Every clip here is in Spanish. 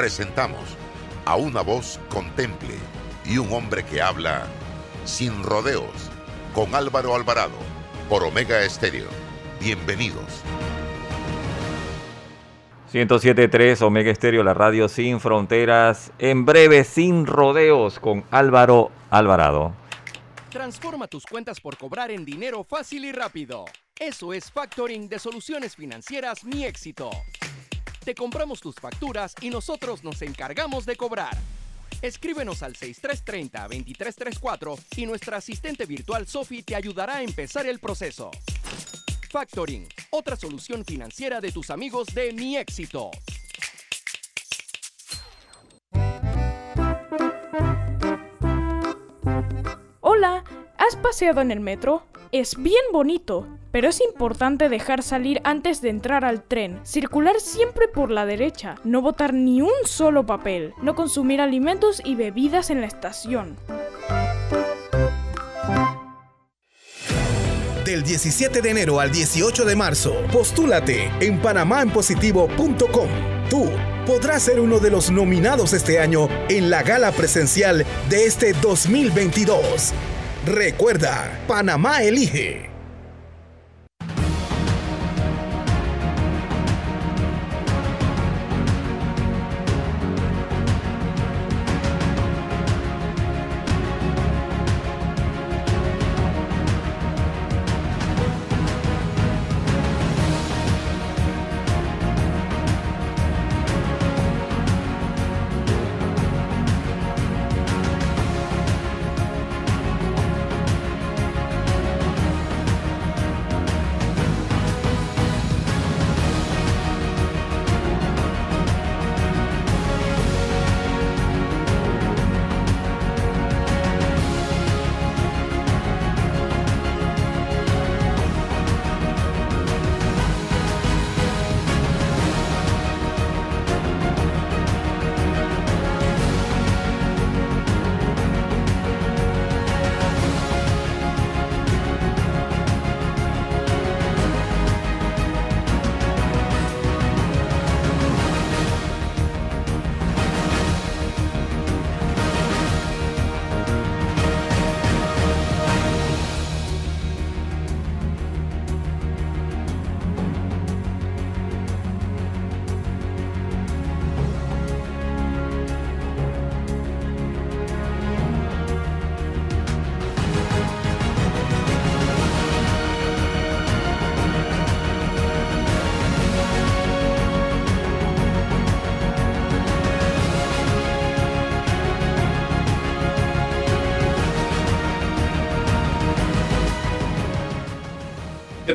presentamos a una voz contemple y un hombre que habla sin rodeos con Álvaro Alvarado por Omega Estéreo. Bienvenidos. 107.3 Omega Estéreo, la radio sin fronteras, en breve sin rodeos con Álvaro Alvarado. Transforma tus cuentas por cobrar en dinero fácil y rápido. Eso es factoring de soluciones financieras Mi Éxito. Te compramos tus facturas y nosotros nos encargamos de cobrar. Escríbenos al 6330-2334 y nuestra asistente virtual Sophie te ayudará a empezar el proceso. Factoring, otra solución financiera de tus amigos de Mi Éxito. Hola, ¿has paseado en el metro? Es bien bonito, pero es importante dejar salir antes de entrar al tren, circular siempre por la derecha, no botar ni un solo papel, no consumir alimentos y bebidas en la estación. Del 17 de enero al 18 de marzo, postúlate en panamaenpositivo.com. Tú podrás ser uno de los nominados este año en la gala presencial de este 2022. Recuerda, Panamá elige.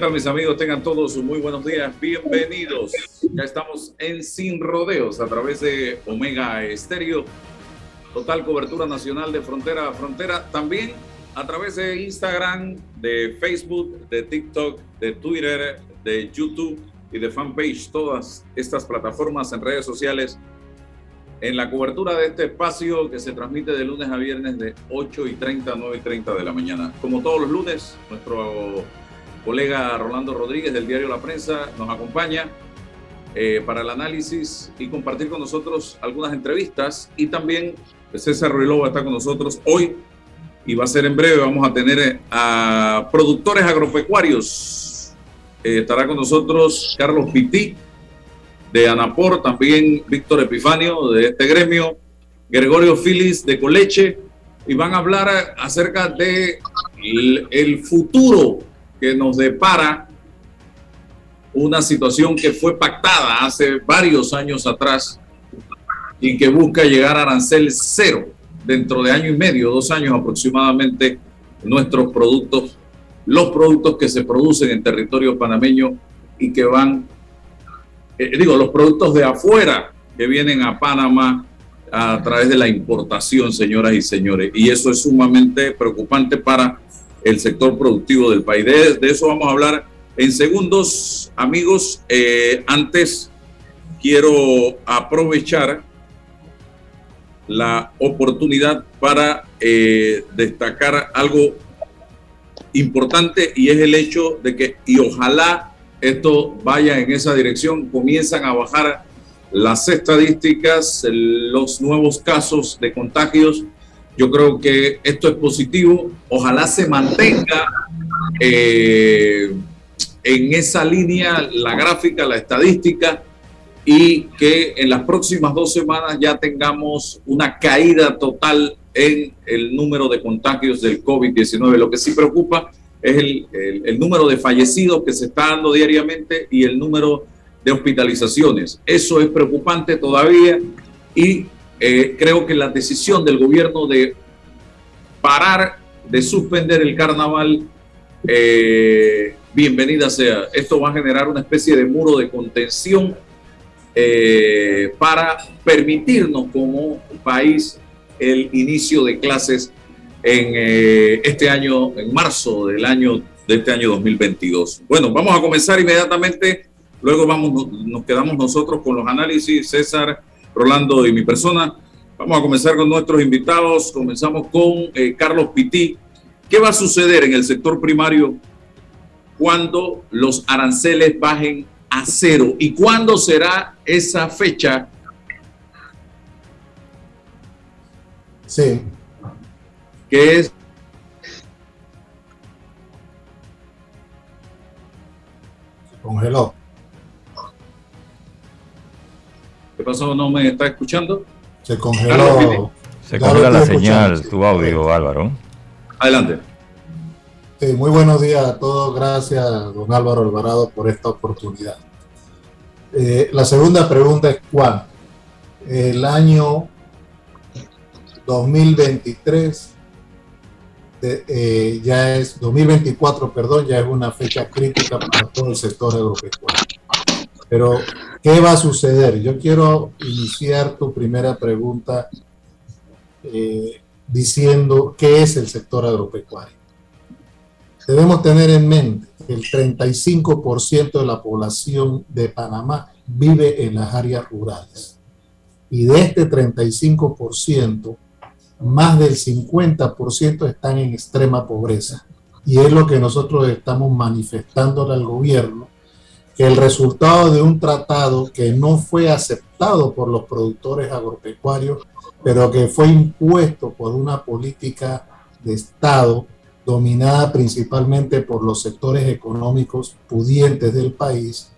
Tal mis amigos? Tengan todos muy buenos días. Bienvenidos. Ya estamos en Sin Rodeos a través de Omega Estéreo. Total cobertura nacional de frontera a frontera. También a través de Instagram, de Facebook, de TikTok, de Twitter, de YouTube y de fanpage. Todas estas plataformas en redes sociales en la cobertura de este espacio que se transmite de lunes a viernes de 8 y 30 a 9 y 30 de la mañana. Como todos los lunes, nuestro colega Rolando Rodríguez del diario La Prensa nos acompaña eh, para el análisis y compartir con nosotros algunas entrevistas. Y también César Ruiló va a estar con nosotros hoy y va a ser en breve. Vamos a tener eh, a productores agropecuarios. Eh, estará con nosotros Carlos Pití de Anapor, también Víctor Epifanio de este gremio, Gregorio Filis de Coleche, y van a hablar acerca de el futuro que nos depara una situación que fue pactada hace varios años atrás y que busca llegar a arancel cero dentro de año y medio, dos años aproximadamente, nuestros productos, los productos que se producen en territorio panameño y que van, eh, digo, los productos de afuera que vienen a Panamá a través de la importación, señoras y señores. Y eso es sumamente preocupante para el sector productivo del país. De, eso vamos a hablar en segundos, amigos. Eh, antes quiero aprovechar la oportunidad para eh, destacar algo importante y es el hecho de que, y ojalá esto vaya en esa dirección, comienzan a bajar las estadísticas, los nuevos casos de contagios. Yo creo que esto es positivo. Ojalá se mantenga eh, en esa línea la gráfica, la estadística y que en las próximas dos semanas ya tengamos una caída total en el número de contagios del COVID-19. Lo que sí preocupa es el, número de fallecidos que se está dando diariamente y el número de hospitalizaciones. Eso es preocupante todavía y eh, creo que la decisión del gobierno de parar, de suspender el carnaval, eh, bienvenida sea. Esto va a generar una especie de muro de contención eh, para permitirnos como país el inicio de clases en este año, en marzo del año de este año 2022. Bueno, vamos a comenzar inmediatamente. Luego vamos, nos quedamos nosotros con los análisis, César, Rolando y mi persona. Vamos a comenzar con nuestros invitados. Comenzamos con eh, Carlos Pití. ¿Qué va a suceder en el sector primario cuando los aranceles bajen a cero? ¿Y cuándo será esa fecha? Sí, que es se congeló. ¿Qué pasó? ¿No me está escuchando? Se congeló. Se congela la señal, tu audio, Álvaro. Adelante. Sí, muy buenos días a todos. Gracias, don Álvaro Alvarado, por esta oportunidad. Eh, la segunda pregunta es ¿cuándo? El año 2023 eh, ya es 2024, perdón, ya es una fecha crítica para todo el sector agropecuario. Pero, ¿qué va a suceder? Yo quiero iniciar tu primera pregunta eh, diciendo qué es el sector agropecuario. Debemos tener en mente que el 35% de la población de Panamá vive en las áreas rurales. Y de este 35%, más del 50% están en extrema pobreza. Y es lo que nosotros estamos manifestando al gobierno, el resultado de un tratado que no fue aceptado por los productores agropecuarios, pero que fue impuesto por una política de Estado dominada principalmente por los sectores económicos pudientes del país,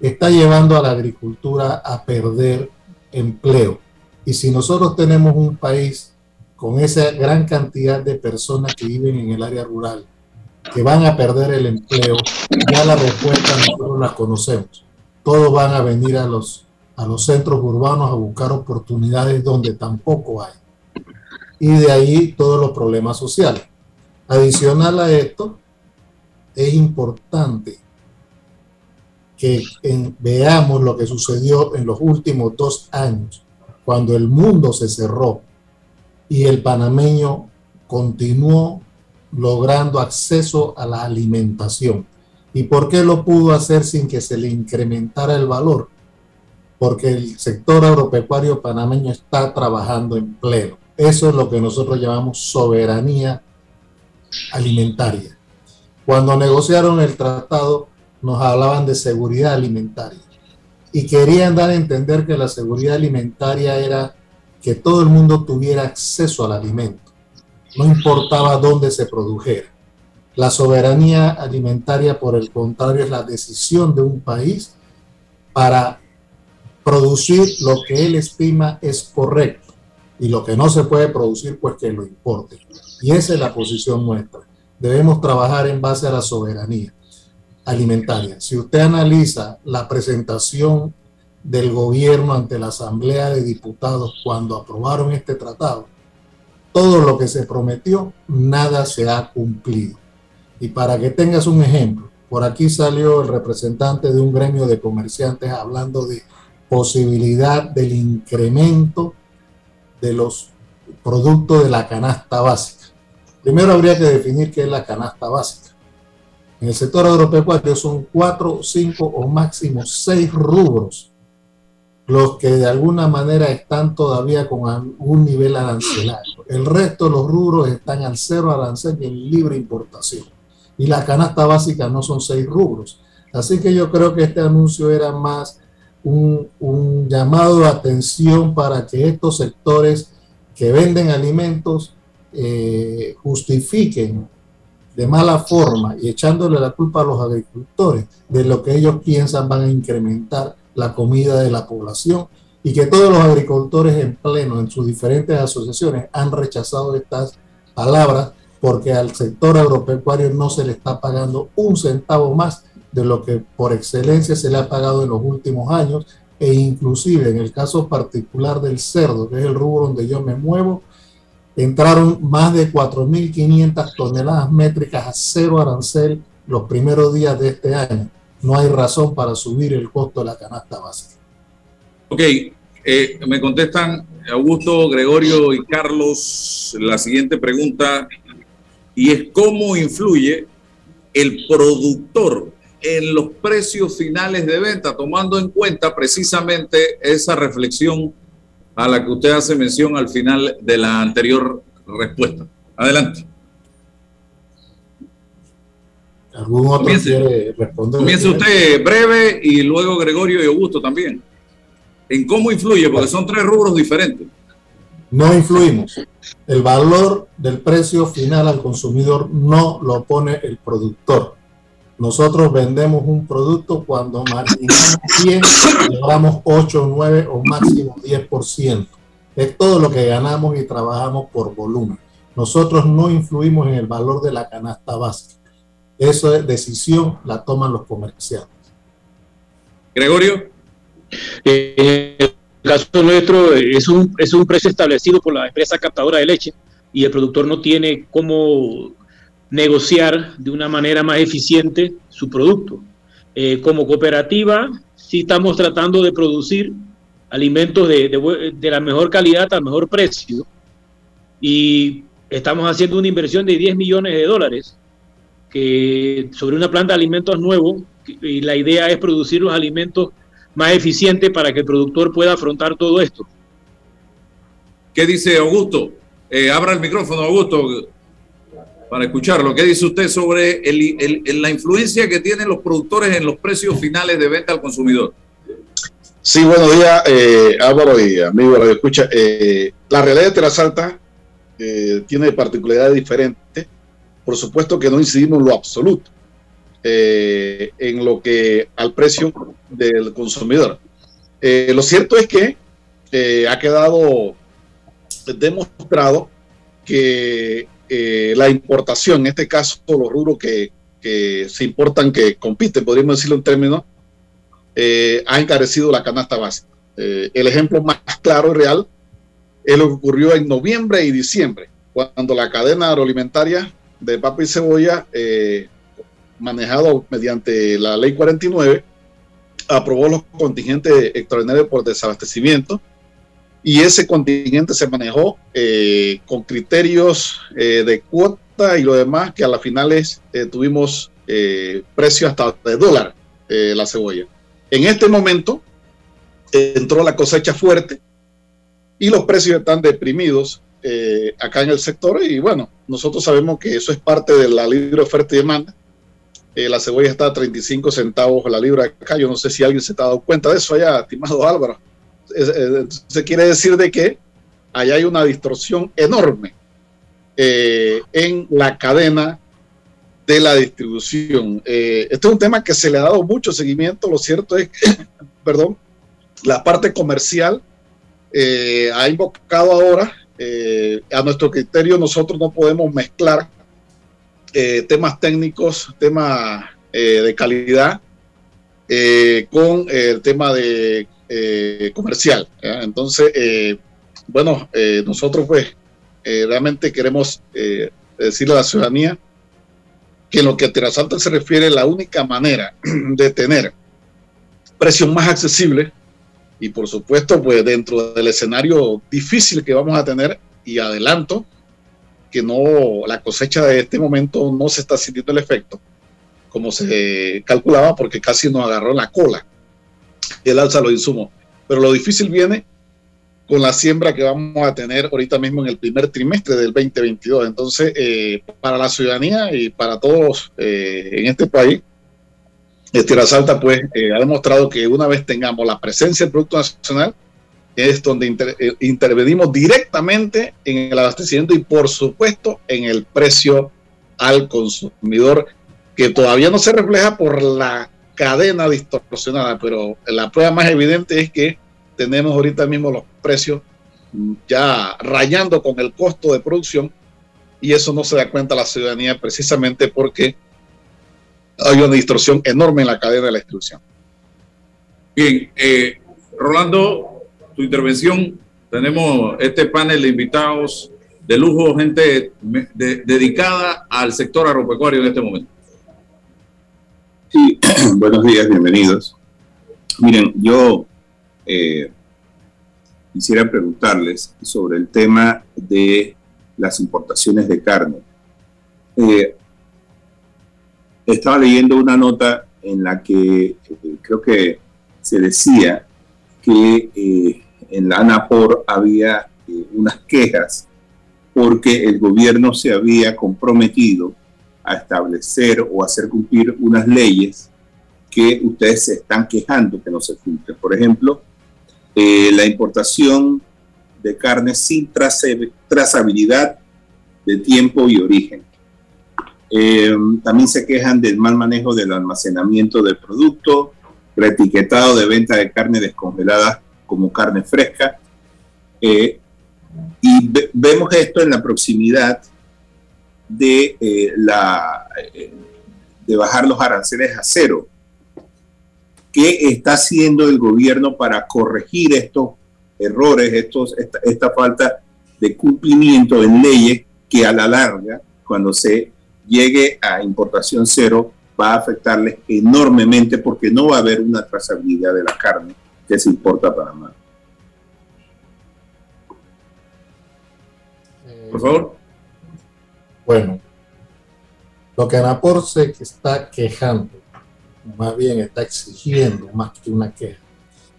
está llevando a la agricultura a perder empleo. Y si nosotros tenemos un país con esa gran cantidad de personas que viven en el área rural, que van a perder el empleo, ya la respuesta nosotros la conocemos. Todos van a venir a los, a los centros urbanos a buscar oportunidades donde tampoco hay. Y de ahí todos los problemas sociales. Adicional a esto, es importante que veamos lo que sucedió en los últimos dos años, cuando el mundo se cerró y el panameño continuó logrando acceso a la alimentación. ¿Y por qué lo pudo hacer sin que se le incrementara el valor? Porque el sector agropecuario panameño está trabajando en pleno. Eso es lo que nosotros llamamos soberanía alimentaria. Cuando negociaron el tratado, nos hablaban de seguridad alimentaria y querían dar a entender que la seguridad alimentaria era que todo el mundo tuviera acceso al alimento, no importaba dónde se produjera. La soberanía alimentaria, por el contrario, es la decisión de un país para producir lo que él estima es correcto y lo que no se puede producir, pues que lo importe. Y esa es la posición nuestra. Debemos trabajar en base a la soberanía alimentaria. Si usted analiza la presentación del gobierno ante la Asamblea de Diputados cuando aprobaron este tratado, todo lo que se prometió, nada se ha cumplido. Y para que tengas un ejemplo, por aquí salió el representante de un gremio de comerciantes hablando de posibilidad del incremento de los productos de la canasta básica. Primero habría que definir qué es la canasta básica. En el sector agropecuario son cuatro, cinco o máximo seis rubros los que de alguna manera están todavía con algún nivel arancelario. El resto de los rubros están al cero arancel y en libre importación. Y la canasta básica no son seis rubros. Así que yo creo que este anuncio era más un, llamado de atención para que estos sectores que venden alimentos eh, justifiquen de mala forma y echándole la culpa a los agricultores de lo que ellos piensan van a incrementar la comida de la población y que todos los agricultores en pleno en sus diferentes asociaciones han rechazado estas palabras porque al sector agropecuario no se le está pagando un centavo más de lo que por excelencia se le ha pagado en los últimos años e inclusive en el caso particular del cerdo, que es el rubro donde yo me muevo, entraron más de 4.500 toneladas métricas a cero arancel los primeros días de este año. No hay razón para subir el costo de la canasta básica. Ok, eh, me contestan Augusto, Gregorio y Carlos la siguiente pregunta y es cómo influye el productor en los precios finales de venta, tomando en cuenta precisamente esa reflexión a la que usted hace mención al final de la anterior respuesta. Adelante. ¿Algún otro comience, quiere responder? Comience usted breve y luego Gregorio y Augusto también. ¿En cómo influye? Porque son tres rubros diferentes. No influimos. El valor del precio final al consumidor no lo pone el productor. Nosotros vendemos un producto cuando marginamos 100, llevamos 8, 9 o máximo 10%. Es todo lo que ganamos y trabajamos por volumen. Nosotros no influimos en el valor de la canasta básica. Eso es decisión, la toman los comerciantes. Gregorio. Eh, el caso nuestro es un, es un precio establecido por la empresa captadora de leche y el productor no tiene cómo negociar de una manera más eficiente su producto. Eh, como cooperativa, sí estamos tratando de producir alimentos de, de, la mejor calidad al mejor precio y estamos haciendo una inversión de 10 millones de dólares que sobre una planta de alimentos nuevo y la idea es producir los alimentos más eficientes para que el productor pueda afrontar todo esto. ¿Qué dice Augusto? Eh, abra el micrófono, Augusto para escucharlo. ¿Qué dice usted sobre la influencia que tienen los productores en los precios finales de venta al consumidor? Sí, buenos días, eh, Álvaro y amigo escucha. Eh, la realidad de Tierra eh, tiene particularidades diferentes. Por supuesto que no incidimos en lo absoluto eh, en lo que al precio del consumidor. lo cierto es que ha quedado demostrado que eh, la importación, en este caso los rubros que, se importan, que compiten, podríamos decirlo en términos, eh, ha encarecido la canasta básica. Eh, el ejemplo más claro y real es lo que ocurrió en noviembre y diciembre, cuando la cadena agroalimentaria de papa y cebolla, manejado mediante la ley 49, aprobó los contingentes extraordinarios por desabastecimiento y ese contingente se manejó eh, con criterios eh, de cuota y lo demás, que a las finales eh, tuvimos precio hasta de dólar la cebolla. En este momento entró la cosecha fuerte y los precios están deprimidos acá en el sector y bueno, nosotros sabemos que eso es parte de la libre oferta y demanda. la cebolla está a 35 centavos la libra acá. Yo no sé si alguien se ha dado cuenta de eso allá, estimado Álvaro se quiere decir de que allá hay una distorsión enorme eh, en la cadena de la distribución. Eh, este es un tema que se le ha dado mucho seguimiento. Lo cierto es que, perdón, la parte comercial eh, ha invocado ahora, a nuestro criterio, nosotros no podemos mezclar temas técnicos, temas de calidad, con el tema de eh, comercial. Entonces, eh, bueno, eh, nosotros pues realmente queremos decirle a la ciudadanía que en lo que a Tierra Santa se refiere, la única manera de tener precios más accesibles y por supuesto pues dentro del escenario difícil que vamos a tener y adelanto que no la cosecha de este momento no se está sintiendo el efecto como se calculaba porque casi nos agarró la cola el alza de los insumos. Pero lo difícil viene con la siembra que vamos a tener ahorita mismo en el primer trimestre del 2022. Entonces, eh, para la ciudadanía y para todos eh, en este país, Tierra Salta pues eh, ha demostrado que una vez tengamos la presencia del Producto Nacional, es donde eh, intervenimos directamente en el abastecimiento y por supuesto en el precio al consumidor, que todavía no se refleja por la cadena distorsionada, pero la prueba más evidente es que tenemos ahorita mismo los precios ya rayando con el costo de producción y eso no se da cuenta la ciudadanía precisamente porque hay una distorsión enorme en la cadena de la distribución. Bien, eh, Rolando, tu intervención. Tenemos este panel de invitados de lujo, gente dedicada al sector agropecuario en este momento. Sí, buenos días, bienvenidos. Miren, yo eh, quisiera preguntarles sobre el tema de las importaciones de carne. Eh, estaba leyendo una nota en la que eh, creo que se decía que eh, en la ANAPOR había unas quejas porque el gobierno se había comprometido a establecer o hacer cumplir unas leyes que ustedes se están quejando que no se cumplen. Por ejemplo, eh, la importación de carne sin trazabilidad de tiempo y origen. Eh, también se quejan del mal manejo del almacenamiento del producto, reetiquetado de venta de carne descongelada como carne fresca. Eh, y vemos esto en la proximidad de, la, de bajar los aranceles a cero ¿Qué está haciendo el gobierno para corregir estos errores, estos, esta, falta de cumplimiento en leyes que a la larga, cuando se llegue a importación cero, va a afectarles enormemente porque no va a haber una trazabilidad de la carne que se importa a Panamá. Por favor. Bueno, lo que Anapor se está quejando más bien está exigiendo más que una queja.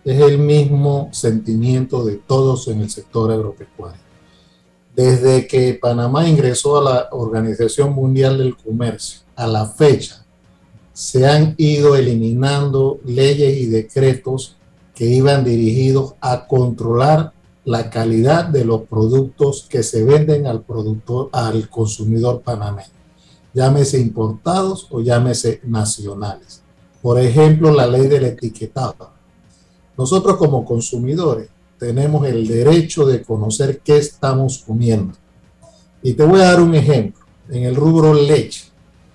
Es el mismo sentimiento de todos en el sector agropecuario. Desde que Panamá ingresó a la Organización Mundial del Comercio, a la fecha, se han ido eliminando leyes y decretos que iban dirigidos a controlar la calidad de los productos que se venden al productor, al consumidor panameño, llámese importados o llámese nacionales. Por ejemplo, la ley del etiquetado. Nosotros como consumidores tenemos el derecho de conocer qué estamos comiendo. Y te voy a dar un ejemplo. En el rubro leche,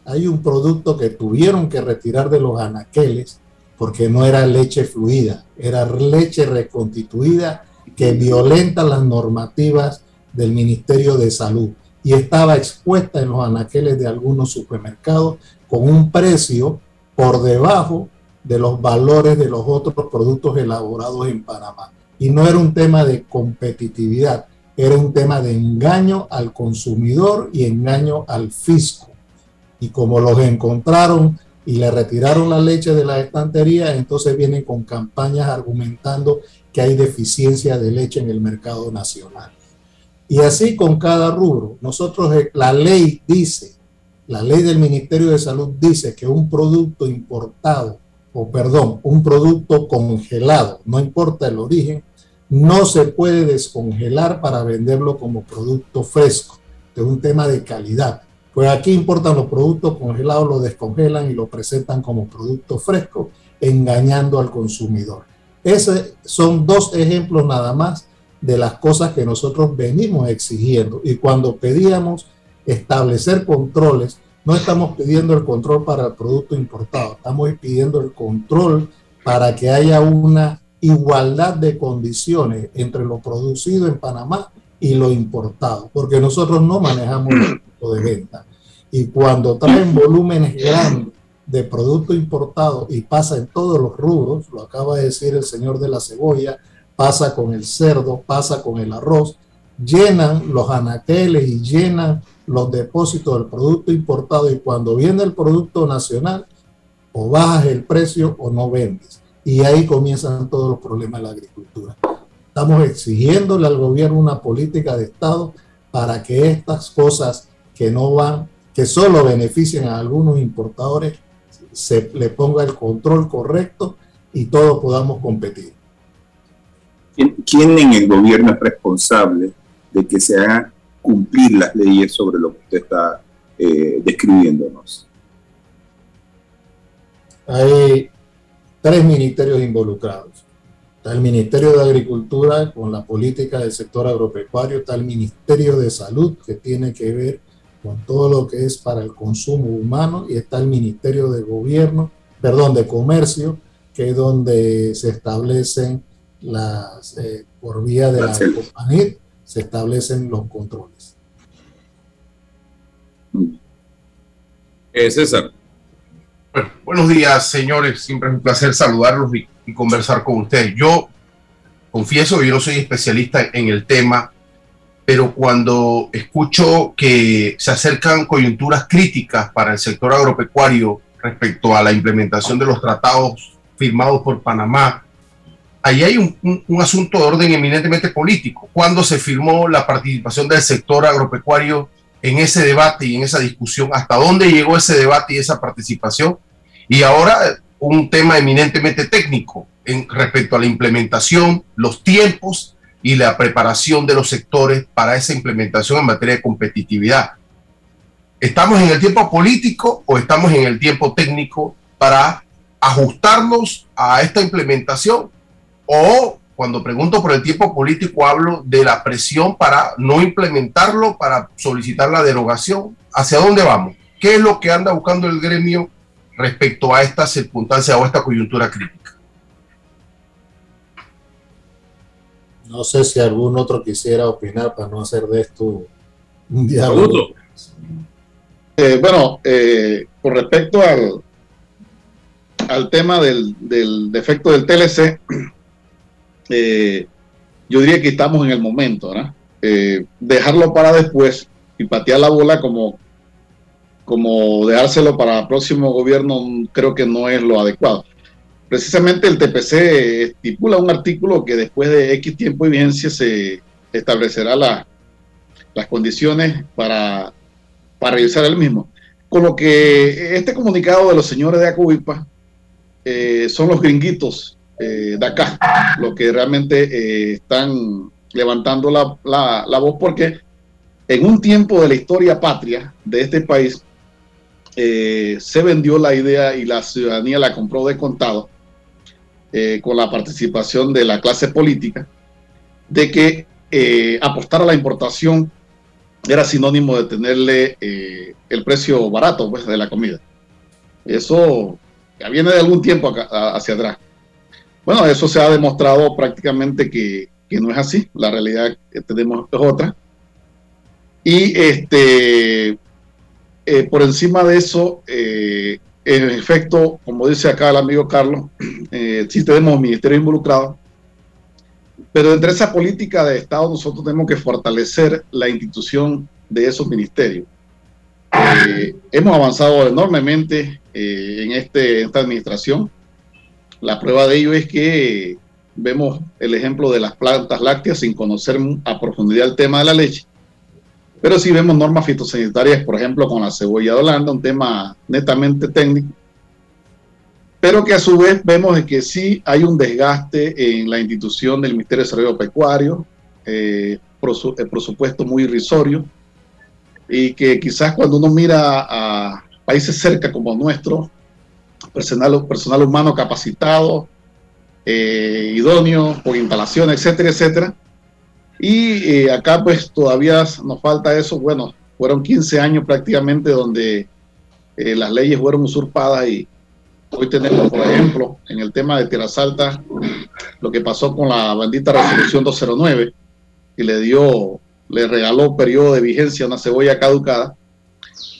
hay un producto que tuvieron que retirar de los anaqueles porque no era leche fluida, era leche reconstituida que violenta las normativas del Ministerio de Salud y estaba expuesta en los anaqueles de algunos supermercados con un precio por debajo de los valores de los otros productos elaborados en Panamá. Y no era un tema de competitividad, era un tema de engaño al consumidor y engaño al fisco. Y como los encontraron y le retiraron la leche de la estantería, entonces vienen con campañas argumentando que hay deficiencia de leche en el mercado nacional. Y así con cada rubro. Nosotros, eh, la ley dice la ley del Ministerio de Salud dice que un producto importado, o perdón, un producto congelado, no importa el origen, no se puede descongelar para venderlo como producto fresco. Es un tema de calidad. Pues aquí importan los productos congelados, los descongelan y lo presentan como producto fresco, engañando al consumidor. Esos son dos ejemplos nada más de las cosas que nosotros venimos exigiendo. Y cuando pedíamos establecer controles, no estamos pidiendo el control para el producto importado, estamos pidiendo el control para que haya una igualdad de condiciones entre lo producido en Panamá y lo importado, porque nosotros no manejamos el tipo de venta. Y cuando traen volúmenes grandes de producto importado y pasa en todos los rubros, lo acaba de decir el señor de la cebolla, pasa con el cerdo, pasa con el arroz, llenan los anaqueles y llenan los depósitos del producto importado y cuando viene el producto nacional, o bajas el precio o no vendes. Y ahí comienzan todos los problemas de la agricultura. Estamos exigiéndole al gobierno una política de Estado para que estas cosas que no van, que solo beneficien a algunos importadores, se le ponga el control correcto y todos podamos competir. ¿Quién en el gobierno es responsable de que se hagan cumplir las leyes sobre lo que usted está eh, describiéndonos? Hay tres ministerios involucrados. Está el Ministerio de Agricultura con la política del sector agropecuario, está el Ministerio de Salud que tiene que ver con todo lo que es para el consumo humano y está el Ministerio de Gobierno, perdón, de Comercio, que es donde se establecen las, eh, por vía de la, compañía, se establecen los controles. Eh, César. Buenos días, señores. Siempre es un placer saludarlos y, y conversar con ustedes. Yo confieso que yo no soy especialista en el tema, pero cuando escucho que se acercan coyunturas críticas para el sector agropecuario respecto a la implementación de los tratados firmados por Panamá, ahí hay un, un, asunto de orden eminentemente político. Cuando se firmó la participación del sector agropecuario en ese debate y en esa discusión, hasta dónde llegó ese debate y esa participación, y ahora un tema eminentemente técnico en, respecto a la implementación, los tiempos y la preparación de los sectores para esa implementación en materia de competitividad. ¿Estamos en el tiempo político o estamos en el tiempo técnico para ajustarnos a esta implementación? O cuando pregunto por el tiempo político hablo de la presión para no implementarlo, para solicitar la derogación. ¿Hacia dónde vamos? ¿Qué es lo que anda buscando el gremio respecto a esta circunstancia o esta coyuntura crítica? No sé si algún otro quisiera opinar para no hacer de esto un diálogo. Eh, bueno, eh, con respecto al, al tema del, del defecto del TLC, eh, yo diría que estamos en el momento, ¿verdad? Eh, dejarlo para después y patear la bola como, como dejárselo para el próximo gobierno creo que no es lo adecuado precisamente el TPC estipula un artículo que después de X tiempo de vigencia se establecerá la, las condiciones para, para realizar el mismo. Con lo que este comunicado de los señores de Acuipa eh, son los gringuitos eh, de acá, los que realmente eh, están levantando la, la, la, voz porque en un tiempo de la historia patria de este país eh, se vendió la idea y la ciudadanía la compró de contado eh, con la participación de la clase política, de que apostar a la importación era sinónimo de tenerle el precio barato pues, de la comida. Eso ya viene de algún tiempo hacia atrás. Bueno, eso se ha demostrado prácticamente que, que no es así. La realidad que tenemos es otra. Y este, eh, por encima de eso, eh, en efecto, como dice acá el amigo Carlos, eh, sí tenemos ministerio involucrado, pero entre esa política de Estado nosotros tenemos que fortalecer la institución de esos ministerios. Eh, hemos avanzado enormemente en este, esta administración. La prueba de ello es que vemos el ejemplo de las plantas lácteas sin conocer a profundidad el tema de la leche. Pero sí vemos normas fitosanitarias, por ejemplo, con la cebolla de Holanda, un tema netamente técnico, pero que a su vez vemos que sí hay un desgaste en la institución del Ministerio de Desarrollo Pecuario, eh, el presupuesto muy irrisorio, y que quizás cuando uno mira a países cerca como nuestro, personal, personal humano capacitado, eh, idóneo, por instalación, etcétera, etcétera, y eh, acá pues todavía nos falta eso. Bueno, fueron 15 años prácticamente donde eh, las leyes fueron usurpadas y hoy tenemos, por ejemplo, en el tema de Tierras Altas, lo que pasó con la bendita resolución 209, que le dio, le regaló periodo de vigencia a una cebolla caducada,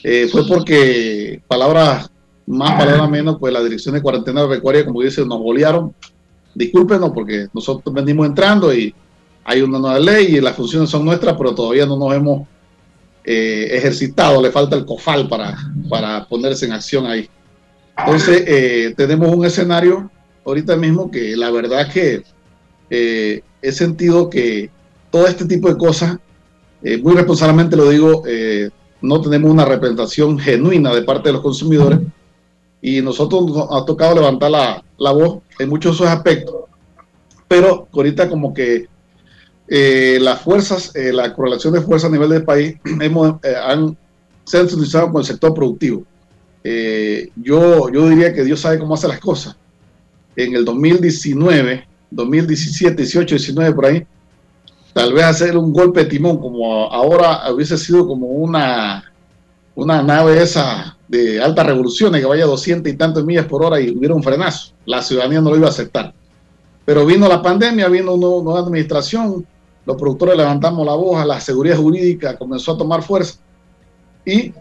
eh, fue porque palabras más, palabras menos, pues la dirección de cuarentena pecuaria, como dice, nos bolearon. Discúlpenos porque nosotros venimos entrando y hay una nueva ley y las funciones son nuestras, pero todavía no nos hemos eh, ejercitado, le falta el COFAL para, para ponerse en acción ahí. Entonces, eh, tenemos un escenario ahorita mismo que la verdad que eh, he sentido que todo este tipo de cosas, muy responsablemente lo digo, no tenemos una representación genuina de parte de los consumidores y nosotros nos ha tocado levantar la, la voz en muchos de esos aspectos. Pero ahorita como que eh, las fuerzas, eh, la correlación de fuerzas a nivel del país hemos, eh, han, se han utilizado con el sector productivo. yo, yo diría que Dios sabe cómo hace las cosas. En el 2019, 2017, 18, 19, por ahí, tal vez hacer un golpe de timón, como ahora hubiese sido como una, una nave esa de alta revolución que vaya a 200 y tantos millas por hora y hubiera un frenazo. La ciudadanía no lo iba a aceptar. Pero vino la pandemia, vino una nueva administración, los productores levantamos la voz, la seguridad jurídica comenzó a tomar fuerza y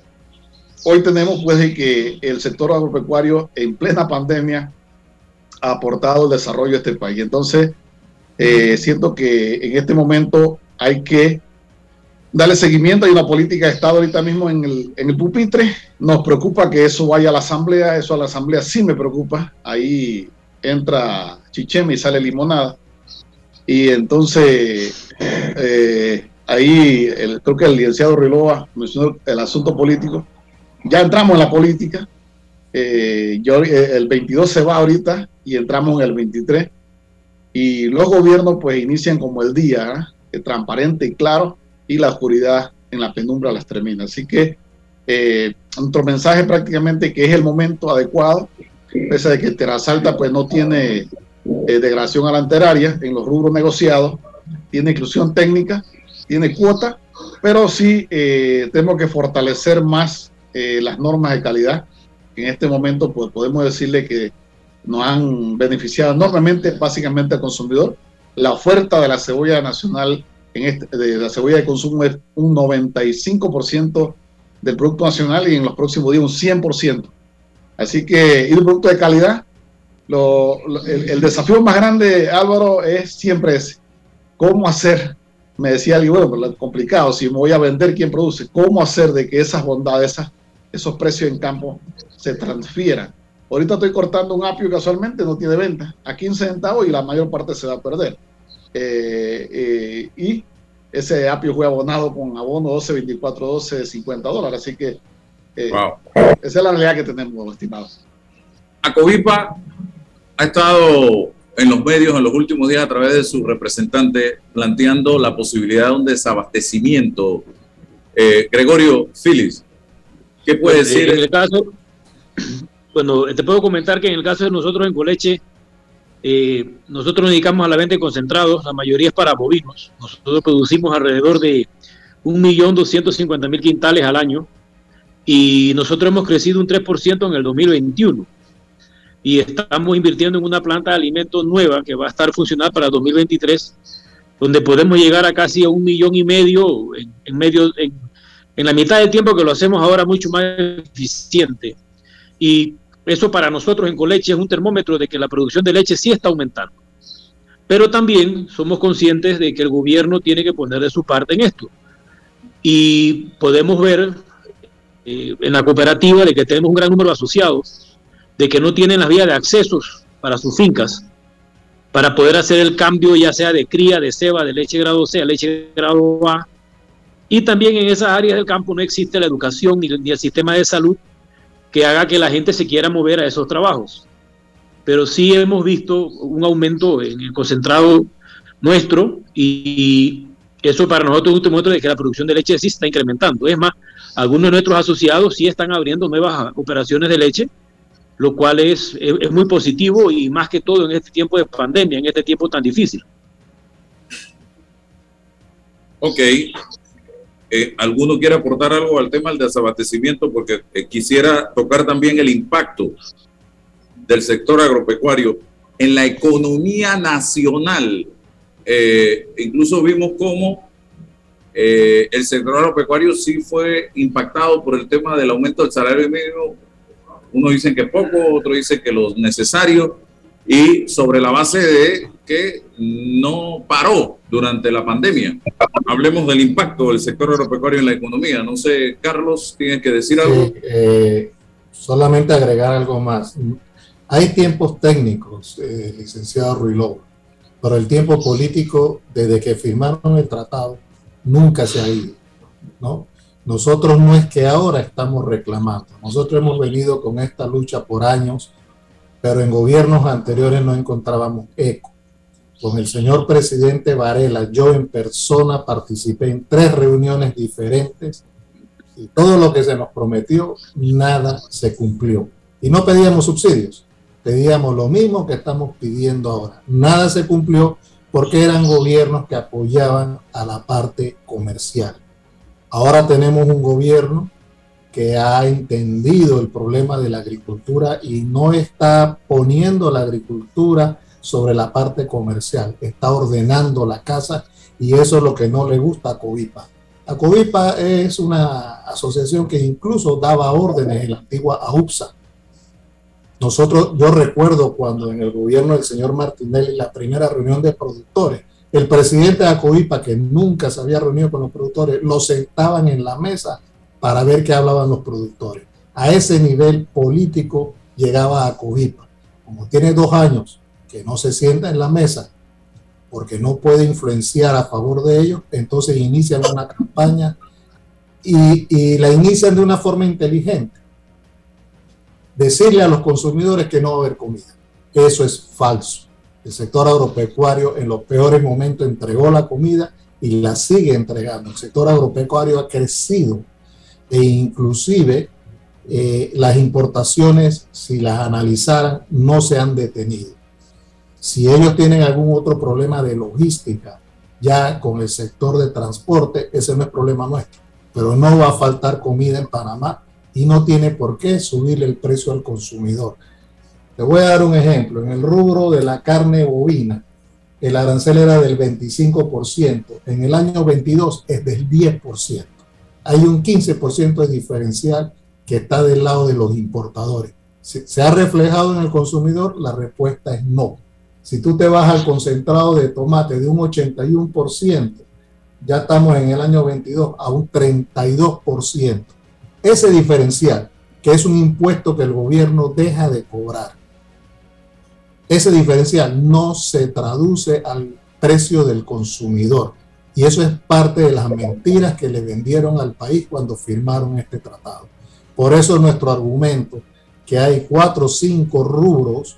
hoy tenemos pues que el sector agropecuario en plena pandemia ha aportado el desarrollo de este país. Entonces, eh, siento que en este momento hay que darle seguimiento. Hay una política de Estado ahorita mismo en el, en el pupitre. Nos preocupa que eso vaya a la Asamblea. Eso a la Asamblea sí me preocupa. Ahí entra Chicheme y sale limonada. Y entonces, eh, ahí el, creo que el licenciado Riloa mencionó el asunto político. Ya entramos en la política. Eh, yo, eh, el 22 se va ahorita y entramos en el 23. Y los gobiernos pues inician como el día, transparente y claro, y la oscuridad en la penumbra las termina. Así que eh, nuestro mensaje prácticamente que es el momento adecuado, pese a que Terasalta pues no tiene eh, degradación alanteraria en los rubros negociados, tiene inclusión técnica, tiene cuota, pero sí eh, tenemos que fortalecer más eh, las normas de calidad. En este momento pues podemos decirle que nos han beneficiado enormemente básicamente al consumidor. La oferta de la cebolla nacional en este, de la cebolla de consumo es un 95% del Producto Nacional y en los próximos días un 100%. Así que, y un producto de calidad, lo, el, desafío más grande, Álvaro, es siempre ese. ¿Cómo hacer? Me decía alguien, bueno, pues, complicado, si me voy a vender, ¿quién produce? ¿Cómo hacer de que esas bondades, esos precios en campo se transfieran? Ahorita estoy cortando un apio casualmente, no tiene venta, a 15 centavos y la mayor parte se va a perder. Eh, eh, y ese apio fue abonado con abono 12, 24, 12, 50 dólares. Así que eh, esa es la realidad que tenemos, estimados. Acovipa ha estado en los medios en los últimos días a través de su representante planteando la posibilidad de un desabastecimiento. Gregorio Phillips, ¿qué puede pues, decir? En el caso, bueno, te puedo comentar que en el caso de nosotros en Coleche, eh, nosotros nos dedicamos a la venta de concentrados, la mayoría es para bovinos. Nosotros producimos alrededor de 1.250.000 quintales al año y nosotros hemos crecido un 3% en el 2021 y estamos invirtiendo en una planta de alimentos nueva que va a estar funcional para 2023, donde podemos llegar a casi a un millón y medio en, medio en, en la mitad del tiempo que lo hacemos ahora mucho más eficiente. Y eso para nosotros en Coleche es un termómetro de que la producción de leche sí está aumentando. Pero también somos conscientes de que el gobierno tiene que poner de su parte en esto. Y podemos ver eh, en la cooperativa de que tenemos un gran número de asociados, de que no tienen las vías de accesos para sus fincas, para poder hacer el cambio ya sea de cría, de ceba, de leche grado C a leche grado A. Y también en esas áreas del campo no existe la educación ni, ni el sistema de salud que haga que la gente se quiera mover a esos trabajos. Pero sí hemos visto un aumento en el concentrado nuestro y eso para nosotros es un muestra de que la producción de leche sí está incrementando. Es más, algunos de nuestros asociados sí están abriendo nuevas operaciones de leche, lo cual es, es, muy positivo y más que todo en este tiempo de pandemia, en este tiempo tan difícil. Ok, eh, ¿Alguno quiere aportar algo al tema del desabastecimiento? Porque eh, quisiera tocar también el impacto del sector agropecuario en la economía nacional. Eh, incluso vimos cómo el sector agropecuario sí fue impactado por el tema del aumento del salario mínimo. Uno dicen que poco, otro dice que lo necesario y sobre la base de que no paró durante la pandemia. Hablemos del impacto del sector agropecuario en la economía. No sé, Carlos, ¿tienes que decir algo? Eh, solamente agregar algo más. Hay tiempos técnicos, eh, licenciado Ruiló, pero el tiempo político, desde que firmaron el tratado, nunca se ha ido, ¿no? Nosotros no es que ahora estamos reclamando, nosotros hemos venido con esta lucha por años, pero en gobiernos anteriores no encontrábamos eco. Con el señor presidente Varela, yo en persona participé en tres reuniones diferentes y todo lo que se nos prometió, nada se cumplió. Y no pedíamos subsidios, pedíamos lo mismo que estamos pidiendo ahora. Nada se cumplió porque eran gobiernos que apoyaban a la parte comercial. Ahora tenemos un gobierno que ha entendido el problema de la agricultura y no está poniendo la agricultura sobre la parte comercial, está ordenando la casa y eso es lo que no le gusta a Covipa. La Covipa es una asociación que incluso daba órdenes en la antigua AUPSA. Nosotros, yo recuerdo cuando en el gobierno del señor Martinelli, la primera reunión de productores, el presidente de Acoipa, que nunca se había reunido con los productores, lo sentaban en la mesa para ver qué hablaban los productores. A ese nivel político llegaba Acoipa. Como tiene dos años que no se sienta en la mesa porque no puede influenciar a favor de ellos, entonces inician una campaña y, y la inician de una forma inteligente. Decirle a los consumidores que no va a haber comida. Eso es falso. El sector agropecuario en los peores momentos entregó la comida y la sigue entregando. El sector agropecuario ha crecido e inclusive eh, las importaciones, si las analizaran, no se han detenido. Si ellos tienen algún otro problema de logística, ya con el sector de transporte, ese no es problema nuestro. Pero no va a faltar comida en Panamá y no tiene por qué subirle el precio al consumidor. Te voy a dar un ejemplo. En el rubro de la carne bovina, el arancel era del 25%. En el año 22 es del 10%. Hay un 15% de diferencial que está del lado de los importadores. ¿Se ha reflejado en el consumidor? La respuesta es no. Si tú te vas al concentrado de tomate de un 81%, ya estamos en el año 22 a un 32%. Ese diferencial, que es un impuesto que el gobierno deja de cobrar, ese diferencial no se traduce al precio del consumidor. Y eso es parte de las mentiras que le vendieron al país cuando firmaron este tratado. Por eso nuestro argumento, que hay cuatro o cinco rubros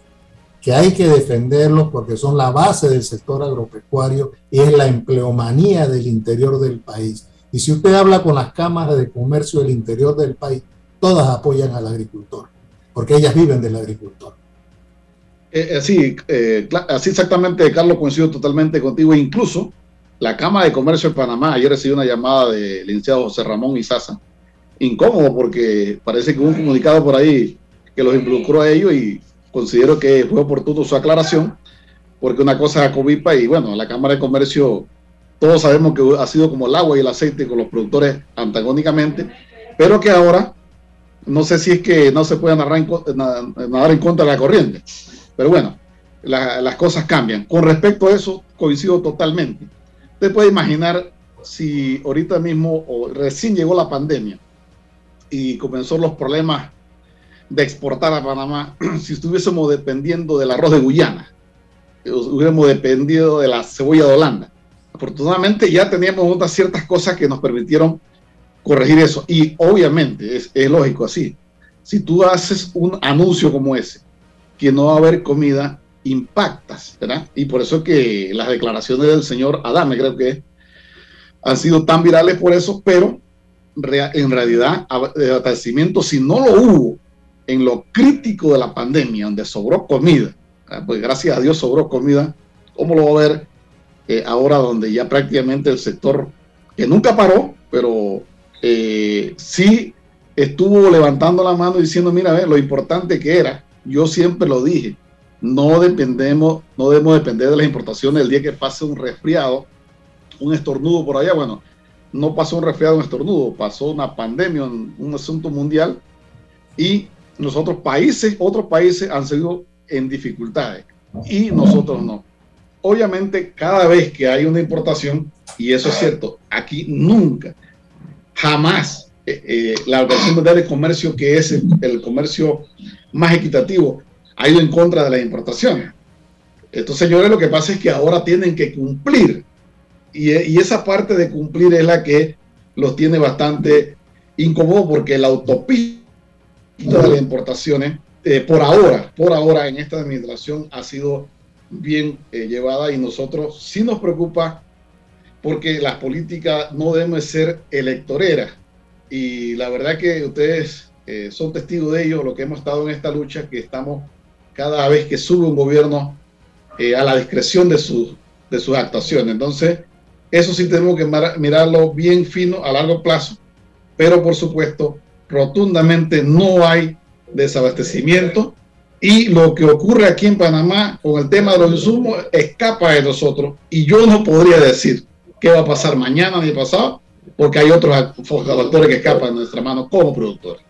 que hay que defenderlos porque son la base del sector agropecuario y es la empleomanía del interior del país. Y si usted habla con las cámaras de comercio del interior del país, todas apoyan al agricultor, porque ellas viven del agricultor. Eh, así, eh, así exactamente, Carlos, coincido totalmente contigo. Incluso la Cámara de Comercio de Panamá, ayer recibió una llamada del licenciado José Ramón Izaza, incómodo porque parece que hubo un comunicado por ahí que los involucró a ellos y considero que fue oportuno su aclaración, porque una cosa es Covipa y bueno, la Cámara de Comercio, todos sabemos que ha sido como el agua y el aceite con los productores antagónicamente, pero que ahora no sé si es que no se puede nadar en, contra de la corriente, pero bueno, las cosas cambian. Con respecto a eso, coincido totalmente. Usted puede imaginar si ahorita mismo o recién llegó la pandemia y comenzó los problemas de exportar a Panamá si estuviésemos dependiendo del arroz de Guyana, hubiéramos dependido de la cebolla de Holanda. Afortunadamente ya teníamos unas ciertas cosas que nos permitieron corregir eso. Y obviamente es, es lógico así. Si tú haces un anuncio como ese, que no va a haber comida, impactas. Y por eso que las declaraciones del señor Adame, creo que han sido tan virales por eso, pero en realidad, abastecimiento, si no lo hubo en lo crítico de la pandemia, donde sobró comida, pues gracias a Dios sobró comida, ¿cómo lo va a ver eh, ahora donde ya prácticamente el sector, que nunca paró, pero eh, sí estuvo levantando la mano diciendo, mira, ver, lo importante que era, yo siempre lo dije, no dependemos, no debemos depender de las importaciones el día que pase un resfriado, un estornudo por allá, bueno, no pasó un resfriado, un estornudo, pasó una pandemia, un asunto mundial y nosotros países, otros países han sido en dificultades y nosotros no. Obviamente, cada vez que hay una importación, y eso es cierto, aquí nunca, jamás eh, eh, la Organización Mundial de Comercio, que es el, comercio más equitativo, ha ido en contra de las importaciones. Estos señores lo que pasa es que ahora tienen que cumplir y, y esa parte de cumplir es la que los tiene bastante incómodo porque la autopista de las importaciones, eh, por ahora, por ahora en esta administración ha sido bien eh, llevada y nosotros sí nos preocupa porque las políticas no deben ser electoreras. Y la verdad que ustedes eh, son testigos de ello, lo que hemos estado en esta lucha, que estamos cada vez que sube un gobierno a la discreción de, sus de sus actuaciones. Entonces, eso sí tenemos que mirarlo bien fino a largo plazo, pero por supuesto, rotundamente no hay desabastecimiento y lo que ocurre aquí en Panamá con el tema de los insumos escapa de nosotros y yo no podría decir qué va a pasar mañana ni pasado porque hay otros factores que escapan de nuestra mano como productores.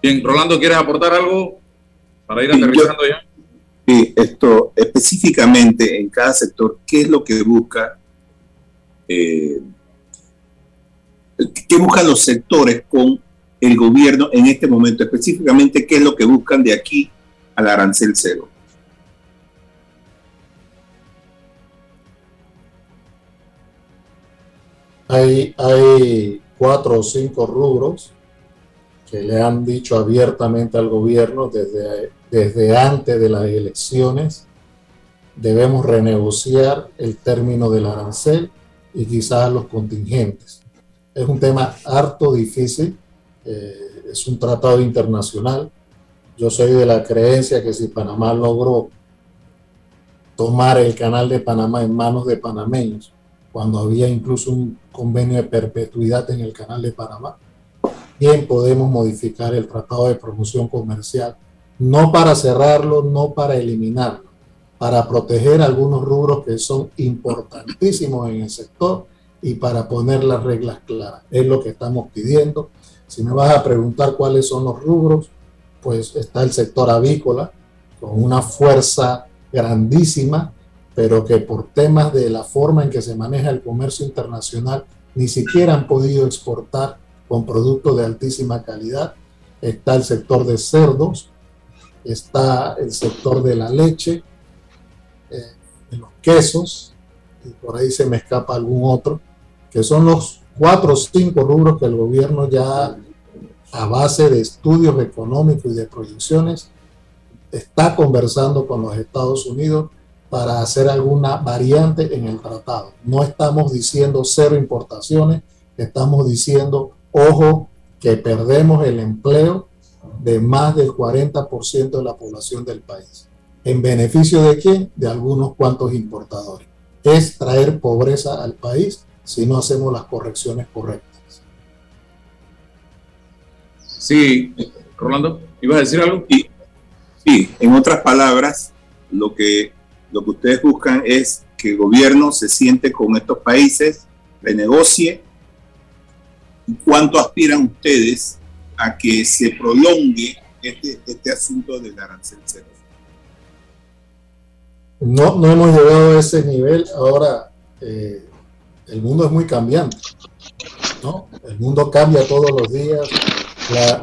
Bien, Rolando, ¿quieres aportar algo para ir aterrizando ya? Sí, esto específicamente en cada sector, ¿qué es lo que busca eh, ¿qué buscan los sectores con el gobierno en este momento? Específicamente, ¿qué es lo que buscan de aquí al arancel cero? Hay, hay cuatro o cinco rubros que le han dicho abiertamente al gobierno desde, desde antes de las elecciones. Debemos renegociar el término del arancel y quizás los contingentes. Es un tema harto difícil, eh, es un tratado internacional. Yo soy de la creencia que si Panamá logró tomar el canal de Panamá en manos de panameños, cuando había incluso un convenio de perpetuidad en el canal de Panamá, bien podemos modificar el tratado de promoción comercial, no para cerrarlo, no para eliminarlo, para proteger algunos rubros que son importantísimos en el sector y para poner las reglas claras. Es lo que estamos pidiendo. Si me vas a preguntar cuáles son los rubros, pues está el sector avícola con una fuerza grandísima, pero que por temas de la forma en que se maneja el comercio internacional ni siquiera han podido exportar con productos de altísima calidad. Está el sector de cerdos, está el sector de la leche, de los quesos, y por ahí se me escapa algún otro, que son los cuatro o cinco rubros que el gobierno ya a base de estudios económicos y de proyecciones está conversando con los Estados Unidos para hacer alguna variante en el tratado. No estamos diciendo cero importaciones, estamos diciendo, ojo, que perdemos el empleo de más del 40% de la población del país. ¿En beneficio de quién? De algunos cuantos importadores. Es traer pobreza al país si no hacemos las correcciones correctas. Sí, Rolando, ¿ibas a decir algo? Sí, sí, en otras palabras, lo que, lo que ustedes buscan es que el gobierno se siente con estos países, renegocie. ¿Cuánto aspiran ustedes a que se prolongue este, este asunto del arancel cero? No, no hemos llegado a ese nivel. Ahora, eh, el mundo es muy cambiante. ¿no? El mundo cambia todos los días.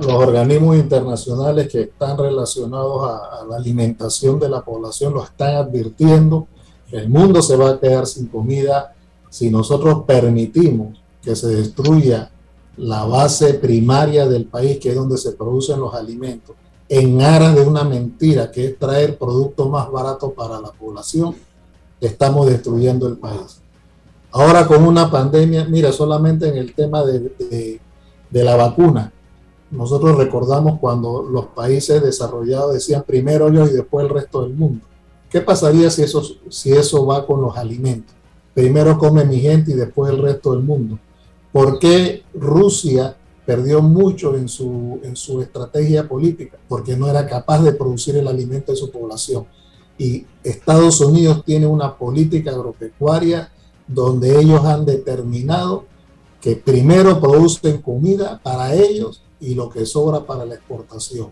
los organismos internacionales que están relacionados a, a, la alimentación de la población lo están advirtiendo. El mundo se va a quedar sin comida si nosotros permitimos que se destruya la base primaria del país, que es donde se producen los alimentos en aras de una mentira que es traer productos más baratos para la población, estamos destruyendo el país. Ahora con una pandemia, mira, solamente en el tema de, de, la vacuna, nosotros recordamos cuando los países desarrollados decían primero yo y después el resto del mundo. ¿Qué pasaría si eso, si eso va con los alimentos? Primero come mi gente y después el resto del mundo. ¿Por qué Rusia perdió mucho en su, en su estrategia política porque no era capaz de producir el alimento de su población. Y Estados Unidos tiene una política agropecuaria donde ellos han determinado que primero producen comida para ellos y lo que sobra para la exportación.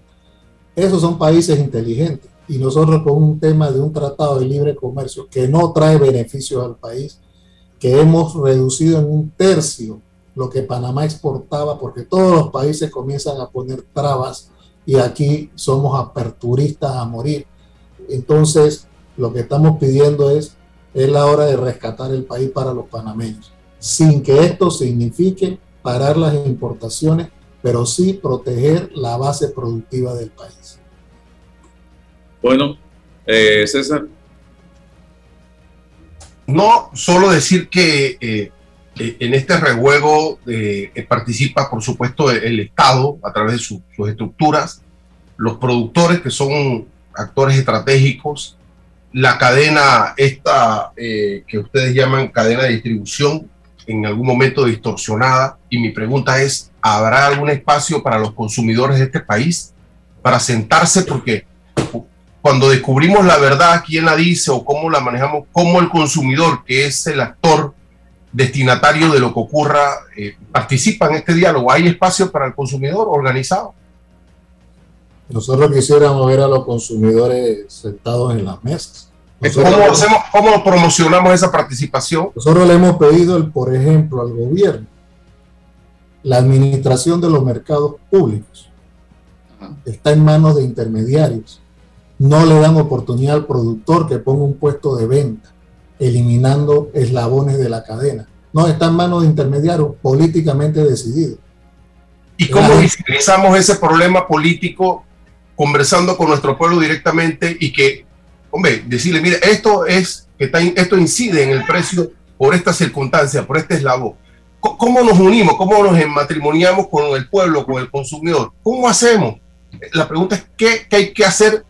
Esos son países inteligentes y nosotros con un tema de un tratado de libre comercio que no trae beneficios al país, que hemos reducido en un tercio lo que Panamá exportaba, porque todos los países comienzan a poner trabas y aquí somos aperturistas a morir. Entonces, lo que estamos pidiendo es, es la hora de rescatar el país para los panameños, sin que esto signifique parar las importaciones pero sí proteger la base productiva del país. Bueno, eh, César. No, solo decir que eh, en este rejuego participa, por supuesto, el, Estado a través de sus estructuras, los productores que son actores estratégicos, la cadena esta que ustedes llaman cadena de distribución, en algún momento distorsionada, y mi pregunta es, ¿habrá algún espacio para los consumidores de este país para sentarse? Porque cuando descubrimos la verdad, quién la dice o cómo la manejamos, cómo el consumidor, que es el actor destinatario de lo que ocurra, eh, participa en este diálogo. ¿Hay espacio para el consumidor organizado? Nosotros quisiéramos ver a los consumidores sentados en las mesas. ¿Cómo, hacemos, ¿Cómo promocionamos esa participación? Nosotros le hemos pedido, por ejemplo, al gobierno la administración de los mercados públicos. Está en manos de intermediarios no le dan oportunidad al productor que ponga un puesto de venta, eliminando eslabones de la cadena. No, está en manos de intermediarios políticamente decididos. ¿Y cómo visibilizamos ese problema político conversando con nuestro pueblo directamente y que, hombre, decirle, mire, esto es, que está, esto incide en el precio por esta circunstancia, por este eslabón? ¿Cómo nos unimos? ¿Cómo nos matrimoniamos con el pueblo, con el consumidor? ¿Cómo hacemos? La pregunta es, ¿qué, qué hay que hacer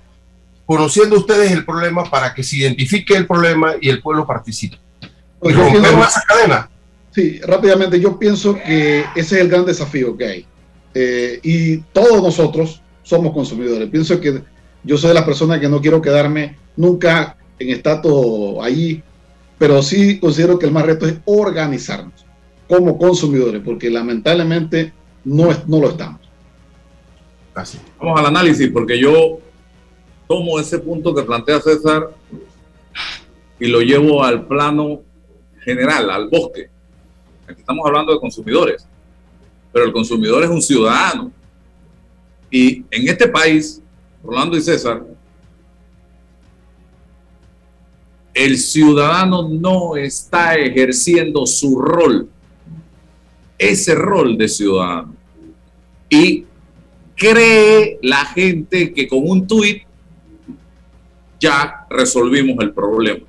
conociendo ustedes el problema para que se identifique el problema y el pueblo participe. Pues esa cadena. Sí, rápidamente, yo pienso que ese es el gran desafío que hay. Eh, y todos nosotros somos consumidores. Pienso que yo soy la persona que no quiero quedarme nunca en estatus allí, pero sí considero que el más reto es organizarnos como consumidores, porque lamentablemente no, es, no lo estamos. Así. Vamos al análisis, porque yo tomo ese punto que plantea César y lo llevo al plano general, al bosque. Estamos hablando de consumidores, pero el consumidor es un ciudadano. Y en este país, Rolando y César, el ciudadano no está ejerciendo su rol, ese rol de ciudadano. Y cree la gente que con un tuit ya resolvimos el problema.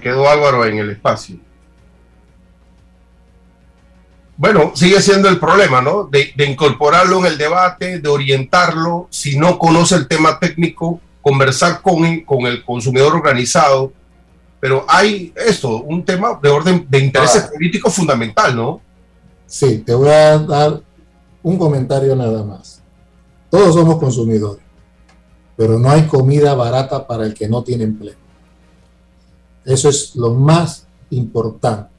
Quedó Álvaro en el espacio. Bueno, sigue siendo el problema, ¿no? De, incorporarlo en el debate, de orientarlo, si no conoce el tema técnico, conversar con, con el consumidor organizado, pero hay esto, un tema de orden de intereses ah. políticos fundamental, ¿no? Sí, te voy a dar un comentario nada más. Todos somos consumidores, pero no hay comida barata para el que no tiene empleo. Eso es lo más importante.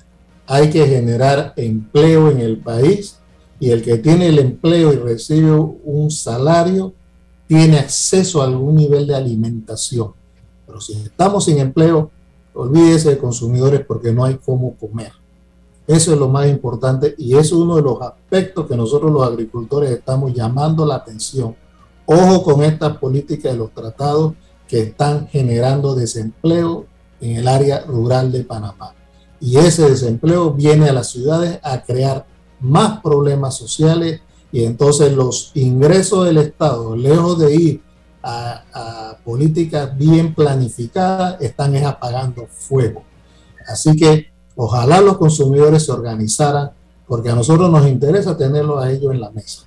Hay que generar empleo en el país y el que tiene el empleo y recibe un salario tiene acceso a algún nivel de alimentación. Pero si estamos sin empleo, Olvídese de consumidores porque no hay cómo comer. Eso es lo más importante y es uno de los aspectos que nosotros los agricultores estamos llamando la atención. Ojo con estas políticas de los tratados que están generando desempleo en el área rural de Panamá. Y ese desempleo viene a las ciudades a crear más problemas sociales y entonces los ingresos del Estado, lejos de ir a, políticas bien planificadas, están apagando fuego. Así que ojalá los consumidores se organizaran, porque a nosotros nos interesa tenerlos a ellos en la mesa.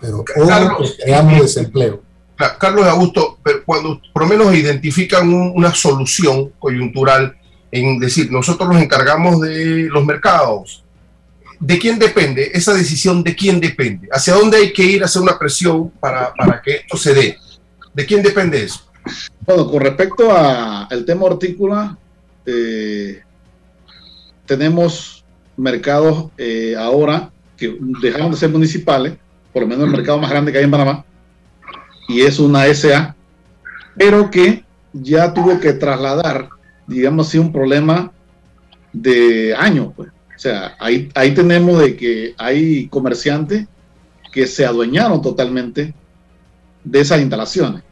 Pero Carlos, creamos desempleo. Carlos Augusto, cuando por lo menos identifican una solución coyuntural en decir, nosotros nos encargamos de los mercados, ¿de quién depende? Esa decisión, ¿de quién depende? ¿Hacia dónde hay que ir a hacer una presión para, para que esto se dé? ¿De quién depende eso? Bueno, con respecto al tema hortícola, eh, tenemos mercados eh, ahora que dejaron de ser municipales, por lo menos el mercado más grande que hay en Panamá, y es una SA, pero que ya tuvo que trasladar, digamos así, un problema de años. Pues. O sea, ahí, ahí tenemos de que hay comerciantes que se adueñaron totalmente de esas instalaciones.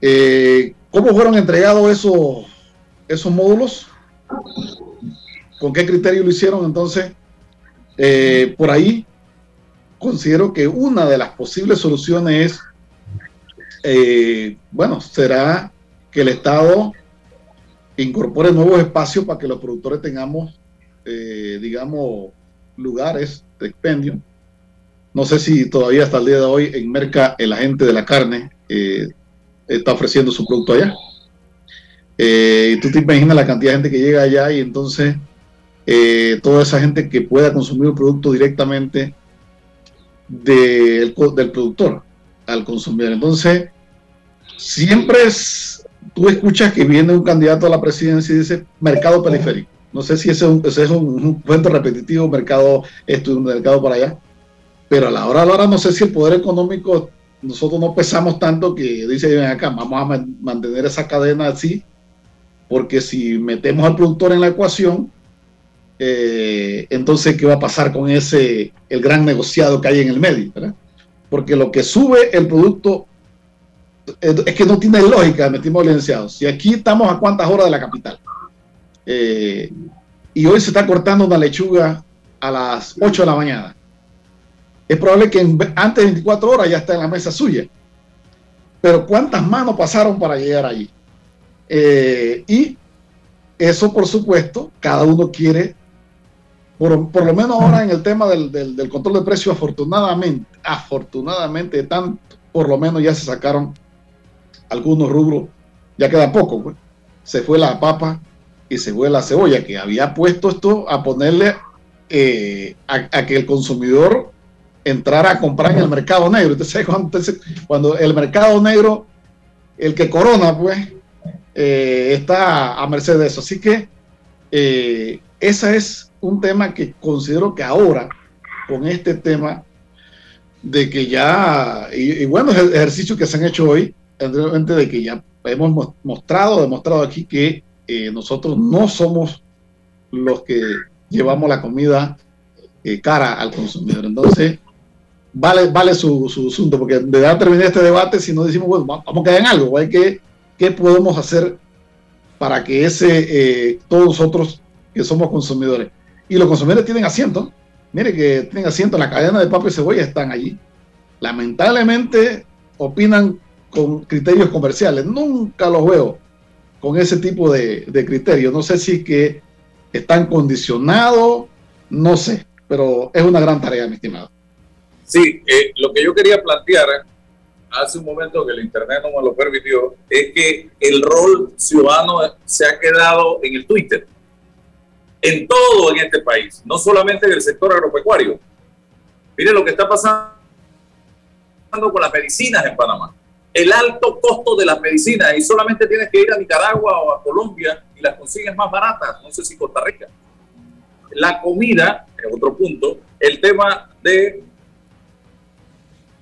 Eh, ¿Cómo fueron entregados esos, esos módulos? ¿Con qué criterio lo hicieron? Entonces, eh, por ahí considero que una de las posibles soluciones es, eh, bueno, será que el Estado incorpore nuevos espacios para que los productores tengamos, digamos, lugares de expendio. No sé si todavía hasta el día de hoy en Merca el agente de la carne eh, está ofreciendo su producto allá. y tú te imaginas la cantidad de gente que llega allá y entonces toda esa gente que pueda consumir el producto directamente del, del productor al consumidor. Entonces, siempre es, tú escuchas que viene un candidato a la presidencia y dice mercado periférico. No sé si ese es un, un, cuento repetitivo, mercado esto un mercado para allá. Pero a la hora a la hora no sé si el poder económico, nosotros no pesamos tanto que dice, ven acá, vamos a mantener esa cadena así, porque si metemos al productor en la ecuación, eh, entonces, ¿qué va a pasar con ese, el gran negociado que hay en el medio? Porque lo que sube el producto es que no tiene lógica, metimos licenciados. Si aquí estamos a cuántas horas de la capital. Eh, y hoy se está cortando una lechuga a las 8 de la mañana. Es probable que antes de 24 horas ya está en la mesa suya. Pero ¿cuántas manos pasaron para llegar allí? Eh, y eso, por supuesto, cada uno quiere por, lo menos ahora en el tema del, control de precios, afortunadamente, afortunadamente, por lo menos ya se sacaron algunos rubros, ya queda poco, pues. Se fue la papa y se fue la cebolla, que había puesto esto a ponerle eh, a, que el consumidor entrara a comprar en el mercado negro. Entonces, cuando, cuando el mercado negro, el que corona, pues, eh, está a merced de eso. Así que eh, esa es un tema que considero que ahora, con este tema de que ya, y, bueno, el ejercicio que se han hecho hoy, anteriormente de que ya hemos mostrado, demostrado aquí que eh, nosotros no somos los que llevamos la comida eh, cara al consumidor. Entonces, vale, vale su, su asunto, porque de verdad terminar este debate si no decimos, bueno, vamos a quedar en algo, hay que, ¿qué podemos hacer para que ese, eh, todos nosotros que somos consumidores, y los consumidores tienen asiento. Mire que tienen asiento en la cadena de papa y cebolla, están allí. Lamentablemente opinan con criterios comerciales. Nunca los veo con ese tipo de, criterios. No sé si que están condicionados, no sé, pero es una gran tarea, mi estimado. Sí, eh, lo que yo quería plantear hace un momento que el Internet no me lo permitió, es que el rol ciudadano se ha quedado en el Twitter en todo en este país, no solamente en el sector agropecuario. Miren lo que está pasando con las medicinas en Panamá. El alto costo de las medicinas y solamente tienes que ir a Nicaragua o a Colombia y las consigues más baratas, no sé si Costa Rica. La comida, en otro punto, el tema de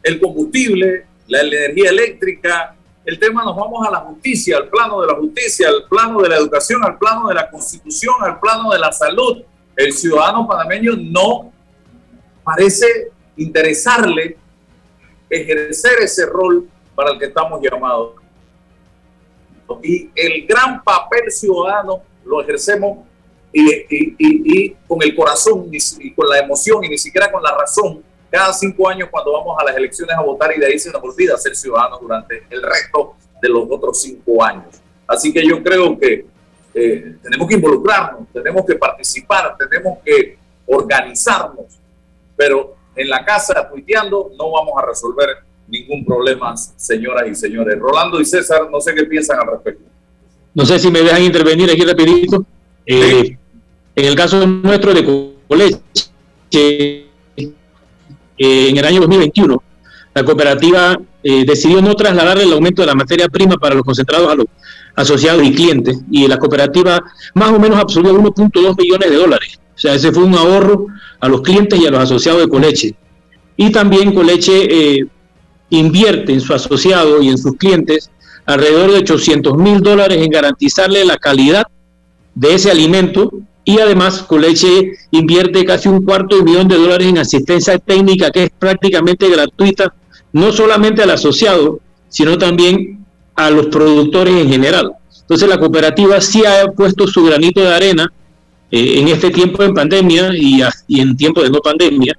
el combustible, la energía eléctrica, el tema nos vamos a la justicia, al plano de la justicia, al plano de la educación, al plano de la constitución, al plano de la salud. El ciudadano panameño no parece interesarle ejercer ese rol para el que estamos llamados. Y el gran papel ciudadano lo ejercemos y, con el corazón y con la emoción y ni siquiera con la razón cada cinco años cuando vamos a las elecciones a votar y de ahí se nos olvida ser ciudadanos durante el resto de los otros cinco años. Así que yo creo que eh, tenemos que involucrarnos, tenemos que participar, tenemos que organizarnos, pero en la casa tuiteando no vamos a resolver ningún problema, señoras y señores. Rolando y César, no sé qué piensan al respecto. No sé si me dejan intervenir aquí rapidito. Eh, en el caso nuestro de Coleche, en el año 2021, la cooperativa eh, decidió no trasladar el aumento de la materia prima para los concentrados a los asociados y clientes, y la cooperativa más o menos absorbió 1.2 millones de dólares. O sea, ese fue un ahorro a los clientes y a los asociados de Coleche. Y también Coleche eh, invierte en su asociado y en sus clientes alrededor de 800 mil dólares en garantizarle la calidad de ese alimento y además Coleche invierte casi un cuarto de millón de dólares en asistencia técnica que es prácticamente gratuita, no solamente al asociado, sino también a los productores en general. Entonces la cooperativa sí ha puesto su granito de arena eh, en este tiempo de pandemia y, en tiempo de no pandemia,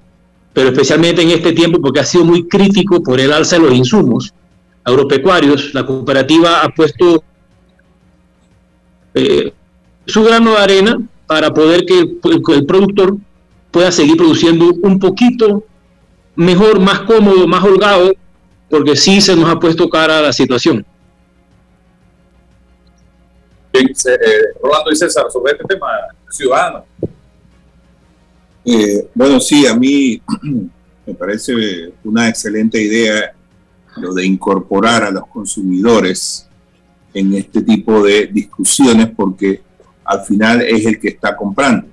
pero especialmente en este tiempo porque ha sido muy crítico por el alza de los insumos agropecuarios. La cooperativa ha puesto eh, su grano de arena para poder que el, productor pueda seguir produciendo un poquito mejor, más cómodo, más holgado, porque sí se nos ha puesto cara a la situación. Eh, Rolando y César, sobre este tema ciudadano. Eh, bueno, sí, a mí me parece una excelente idea lo de incorporar a los consumidores en este tipo de discusiones porque al final es el que está comprando,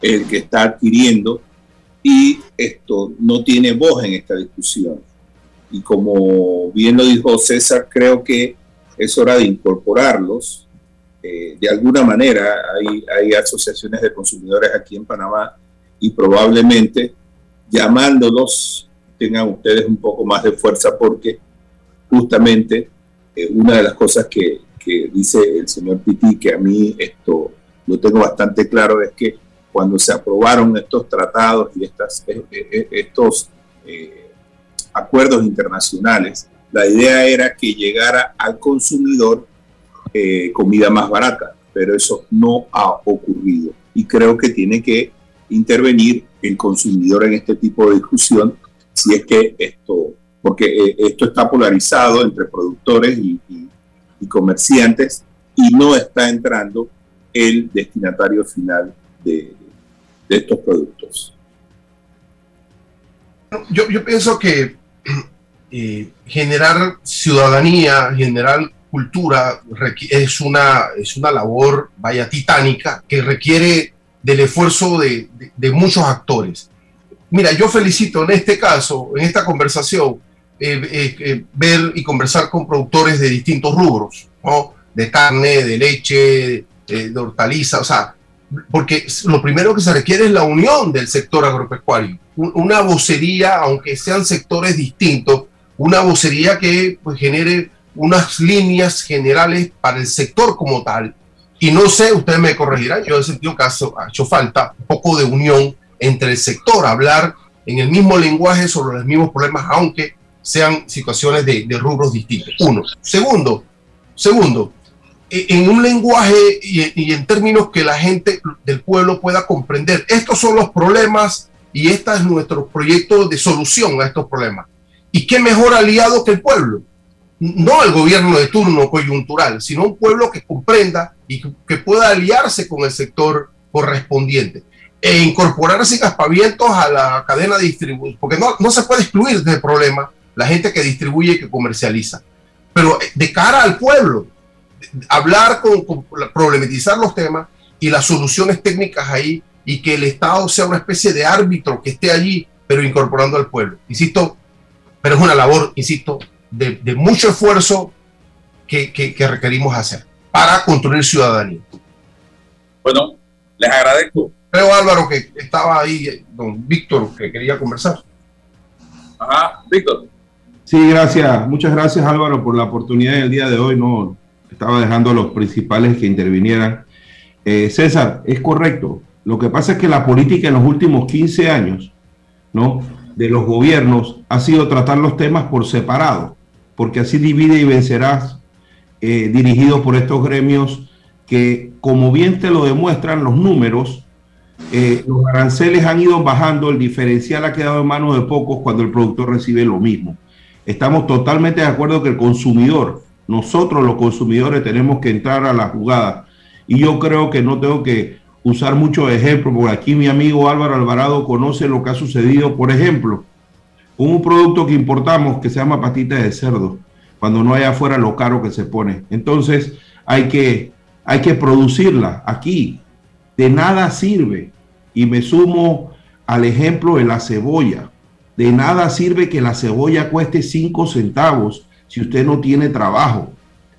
el que está adquiriendo y esto no tiene voz en esta discusión. Y como bien lo dijo César, creo que es hora de incorporarlos. Eh, de alguna manera hay, hay asociaciones de consumidores aquí en Panamá y probablemente llamándolos tengan ustedes un poco más de fuerza porque justamente eh, una de las cosas que, dice el señor Piti, que a mí esto lo tengo bastante claro, es que cuando se aprobaron estos tratados y estas, eh, eh, estos acuerdos internacionales, la idea era que llegara al consumidor comida más barata, pero eso no ha ocurrido. Y creo que tiene que intervenir el consumidor en este tipo de discusión si es que esto porque eh, esto está polarizado entre productores y, comerciantes y no está entrando el destinatario final de, estos productos. Yo, pienso que eh, generar ciudadanía, generar cultura es una, es una labor, vaya, titánica, que requiere del esfuerzo de, de muchos actores. Mira, yo felicito en este caso, en esta conversación, ver y conversar con productores de distintos rubros, ¿no? de carne, de leche, de hortalizas, o sea, porque lo primero que se requiere es la unión del sector agropecuario, una vocería, aunque sean sectores distintos, una vocería que pues, genere unas líneas generales para el sector como tal. Y no sé, ustedes me corregirán, yo he sentido que ha hecho falta un poco de unión entre el sector, hablar en el mismo lenguaje sobre los mismos problemas, aunque sean situaciones de, rubros distintos. Uno. Segundo, segundo, e, en un lenguaje y, en términos que la gente del pueblo pueda comprender. Estos son los problemas y este es nuestro proyecto de solución a estos problemas. ¿Y qué mejor aliado que el pueblo? No el gobierno de turno coyuntural, sino un pueblo que comprenda y que, pueda aliarse con el sector correspondiente e incorporarse sin aspavientos a la cadena de distribución, porque no, no se puede excluir del problema la gente que distribuye y que comercializa. Pero eh, de cara al pueblo, hablar con, problematizar los temas y las soluciones técnicas ahí y que el Estado sea una especie de árbitro que esté allí, pero incorporando al pueblo. Insisto, pero es una labor, insisto, de, mucho esfuerzo que, que, requerimos hacer para construir ciudadanía. Bueno, les agradezco. Creo, Álvaro, que estaba ahí don Víctor, que quería conversar. Ajá, Víctor. Sí, gracias. Muchas gracias Álvaro por la oportunidad del día de hoy. No estaba dejando a los principales que intervinieran. Eh, César, es correcto. Lo que pasa es que la política en los últimos 15 años, ¿no? De los gobiernos ha sido tratar los temas por separado, porque así divide y vencerás, eh, dirigido por estos gremios que, como bien te lo demuestran los números, eh, los aranceles han ido bajando, el diferencial ha quedado en manos de pocos cuando el productor recibe lo mismo. Estamos totalmente de acuerdo que el consumidor, nosotros los consumidores tenemos que entrar a la jugada. Y yo creo que no tengo que usar muchos ejemplos, porque aquí mi amigo Álvaro Alvarado conoce lo que ha sucedido, por ejemplo, con un producto que importamos que se llama patita de cerdo, cuando no hay afuera lo caro que se pone. Entonces hay que, hay que producirla aquí. De nada sirve. Y me sumo al ejemplo de la cebolla. De nada sirve que la cebolla cueste 5 centavos si usted no tiene trabajo.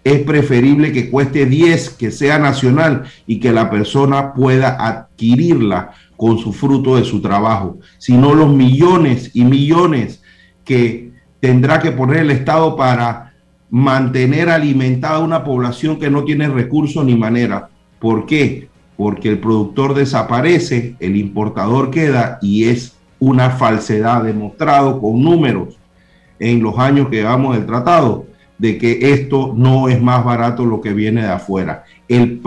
Es preferible que cueste 10, que sea nacional y que la persona pueda adquirirla con su fruto de su trabajo. Si no, los millones y millones que tendrá que poner el Estado para mantener alimentada una población que no tiene recursos ni manera. ¿Por qué? Porque el productor desaparece, el importador queda y es una falsedad demostrado con números en los años que llevamos el tratado de que esto no es más barato lo que viene de afuera. El,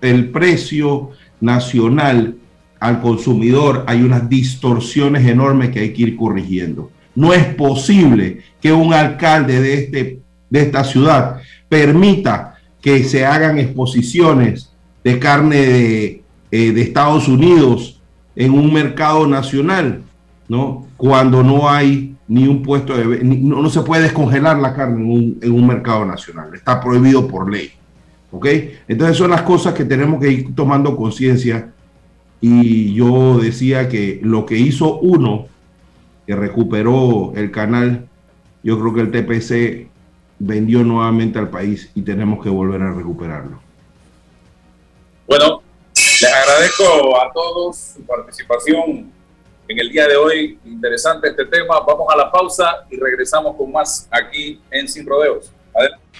el precio nacional al consumidor hay unas distorsiones enormes que hay que ir corrigiendo. No es posible que un alcalde de, este, de esta ciudad permita que se hagan exposiciones de carne de, eh, de Estados Unidos en un mercado nacional, ¿no? Cuando no hay ni un puesto de... no, no, se puede descongelar la carne en un, en un, mercado nacional, está prohibido por ley. ¿Ok? Entonces son las cosas que tenemos que ir tomando conciencia y yo decía que lo que hizo uno, que recuperó el canal, yo creo que el TPC vendió nuevamente al país y tenemos que volver a recuperarlo. Bueno, les agradezco a todos su participación en el día de hoy. Interesante este tema. Vamos a la pausa y regresamos con más aquí en Sin Rodeos.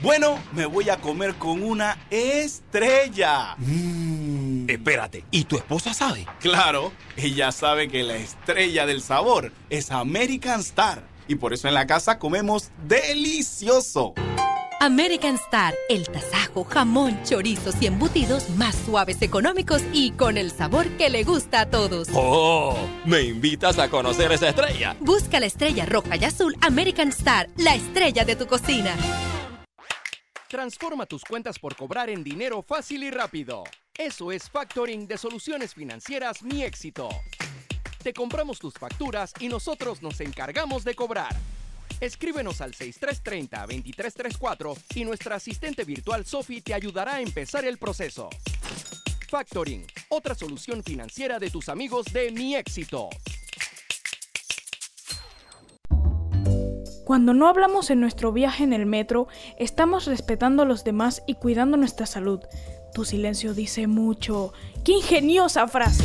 Bueno, me voy a comer con una estrella. Mm. Espérate, ¿y tu esposa sabe? Claro, ella sabe que la estrella del sabor es American Star. Y por eso en la casa comemos delicioso. American Star, el tasajo, jamón, chorizos y embutidos más suaves, económicos y con el sabor que le gusta a todos. ¡Oh! ¿Me invitas a conocer esa estrella? Busca la estrella roja y azul American Star, la estrella de tu cocina. Transforma tus cuentas por cobrar en dinero fácil y rápido. Eso es factoring de soluciones financieras Mi Éxito. Te compramos tus facturas y nosotros nos encargamos de cobrar. Escríbenos al 6330-2334 y nuestra asistente virtual Sophie te ayudará a empezar el proceso. Factoring, otra solución financiera de tus amigos de Mi Éxito. Cuando no hablamos en nuestro viaje en el metro, estamos respetando a los demás y cuidando nuestra salud. Tu silencio dice mucho. ¡Qué ingeniosa frase!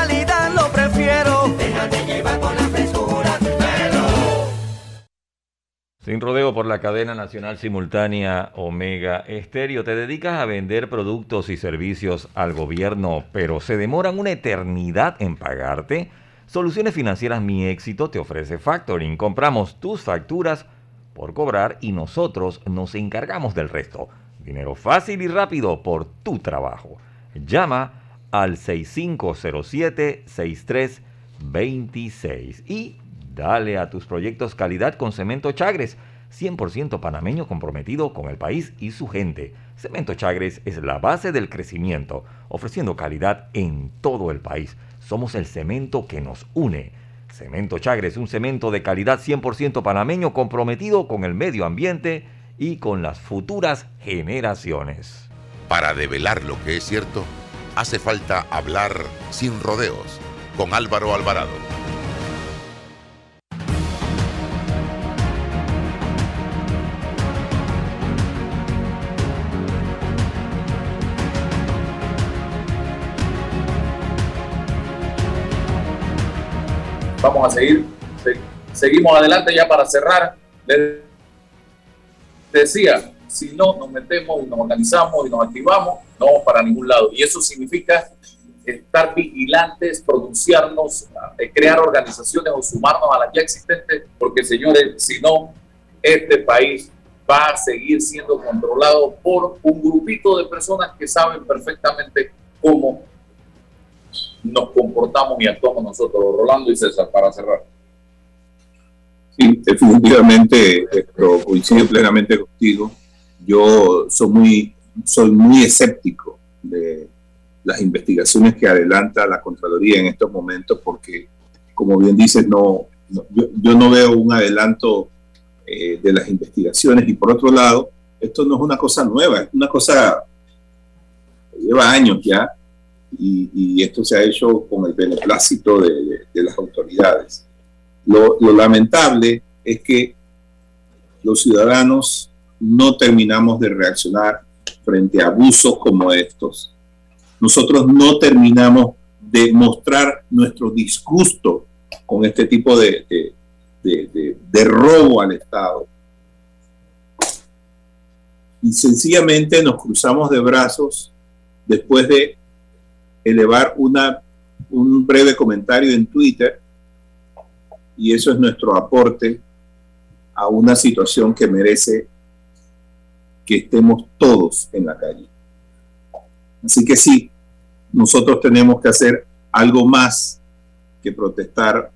Sin rodeo por la cadena nacional simultánea Omega Estéreo, te dedicas a vender productos y servicios al gobierno, pero se demoran una eternidad en pagarte. Soluciones Financieras Mi Éxito te ofrece factoring. Compramos tus facturas por cobrar y nosotros nos encargamos del resto. Dinero fácil y rápido por tu trabajo. Llama al 6507-6326 y dale a tus proyectos calidad con Cemento Chagres, 100% panameño comprometido con el país y su gente. Cemento Chagres es la base del crecimiento, ofreciendo calidad en todo el país. Somos el cemento que nos une. Cemento Chagres, un cemento de calidad 100% panameño comprometido con el medio ambiente y con las futuras generaciones. Para develar lo que es cierto, hace falta hablar sin rodeos con Álvaro Alvarado. Seguimos adelante ya para cerrar. Les decía, si no nos metemos y nos organizamos y nos activamos, no para ningún lado. Y eso significa estar vigilantes, pronunciarnos, crear organizaciones o sumarnos a las ya existentes, porque señores, si no, este país va a seguir siendo controlado por un grupito de personas que saben perfectamente cómo nos comportamos y actuamos nosotros. Rolando y César, para cerrar. Sí, definitivamente esto, coincido plenamente contigo. Yo soy muy, soy muy escéptico de las investigaciones que adelanta la Contraloría en estos momentos porque, como bien dices, no, no yo, yo, no veo un adelanto eh, de las investigaciones y por otro lado, Esto no es una cosa nueva, es una cosa que lleva años ya y, esto se ha hecho con el beneplácito de, las autoridades. Lo, lamentable es que los ciudadanos no terminamos de reaccionar frente a abusos como estos. Nosotros no terminamos de mostrar nuestro disgusto con este tipo de, de, robo al Estado. Y sencillamente nos cruzamos de brazos después de elevar una, un breve comentario en Twitter y eso es nuestro aporte a una situación que merece que estemos todos en la calle. Así que sí, nosotros tenemos que hacer algo más que protestar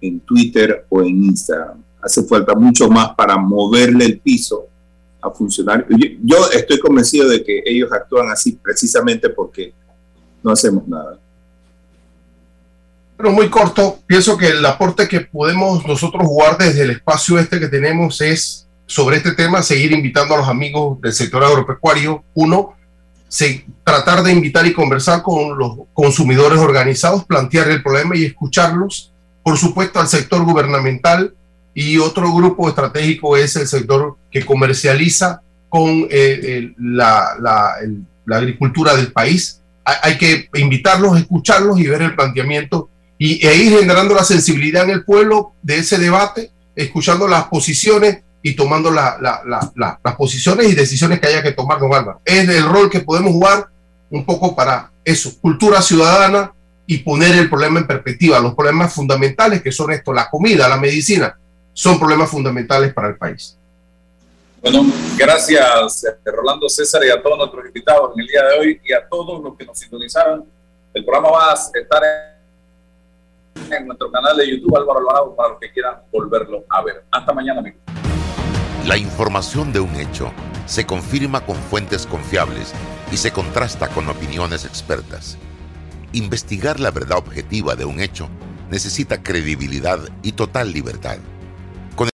en Twitter o en Instagram. Hace falta mucho más para moverle el piso a funcionar. Yo, estoy convencido de que ellos actúan así precisamente porque no hacemos nada. Pero muy corto, pienso que el aporte que podemos nosotros jugar desde el espacio este que tenemos es sobre este tema, seguir invitando a los amigos del sector agropecuario. Uno, tratar de invitar y conversar con los consumidores organizados, plantear el problema y escucharlos por supuesto, al sector gubernamental y otro grupo estratégico es el sector que comercializa con eh, la, agricultura del país. Hay, que invitarlos, escucharlos y ver el planteamiento y, e ir generando la sensibilidad en el pueblo de ese debate, escuchando las posiciones y tomando las posiciones y decisiones que haya que tomar. Es el rol que podemos jugar un poco para eso, cultura ciudadana, y poner el problema en perspectiva. Los problemas fundamentales que son esto, la comida, la medicina, son problemas fundamentales para el país. Bueno, gracias Rolando César y a todos nuestros invitados en el día de hoy y a todos los que nos sintonizaron. El programa va a estar en, nuestro canal de YouTube Álvaro Alvarado para los que quieran volverlo a ver. Hasta mañana, amigos. La información de un hecho se confirma con fuentes confiables y se contrasta con opiniones expertas. Investigar la verdad objetiva de un hecho necesita credibilidad y total libertad.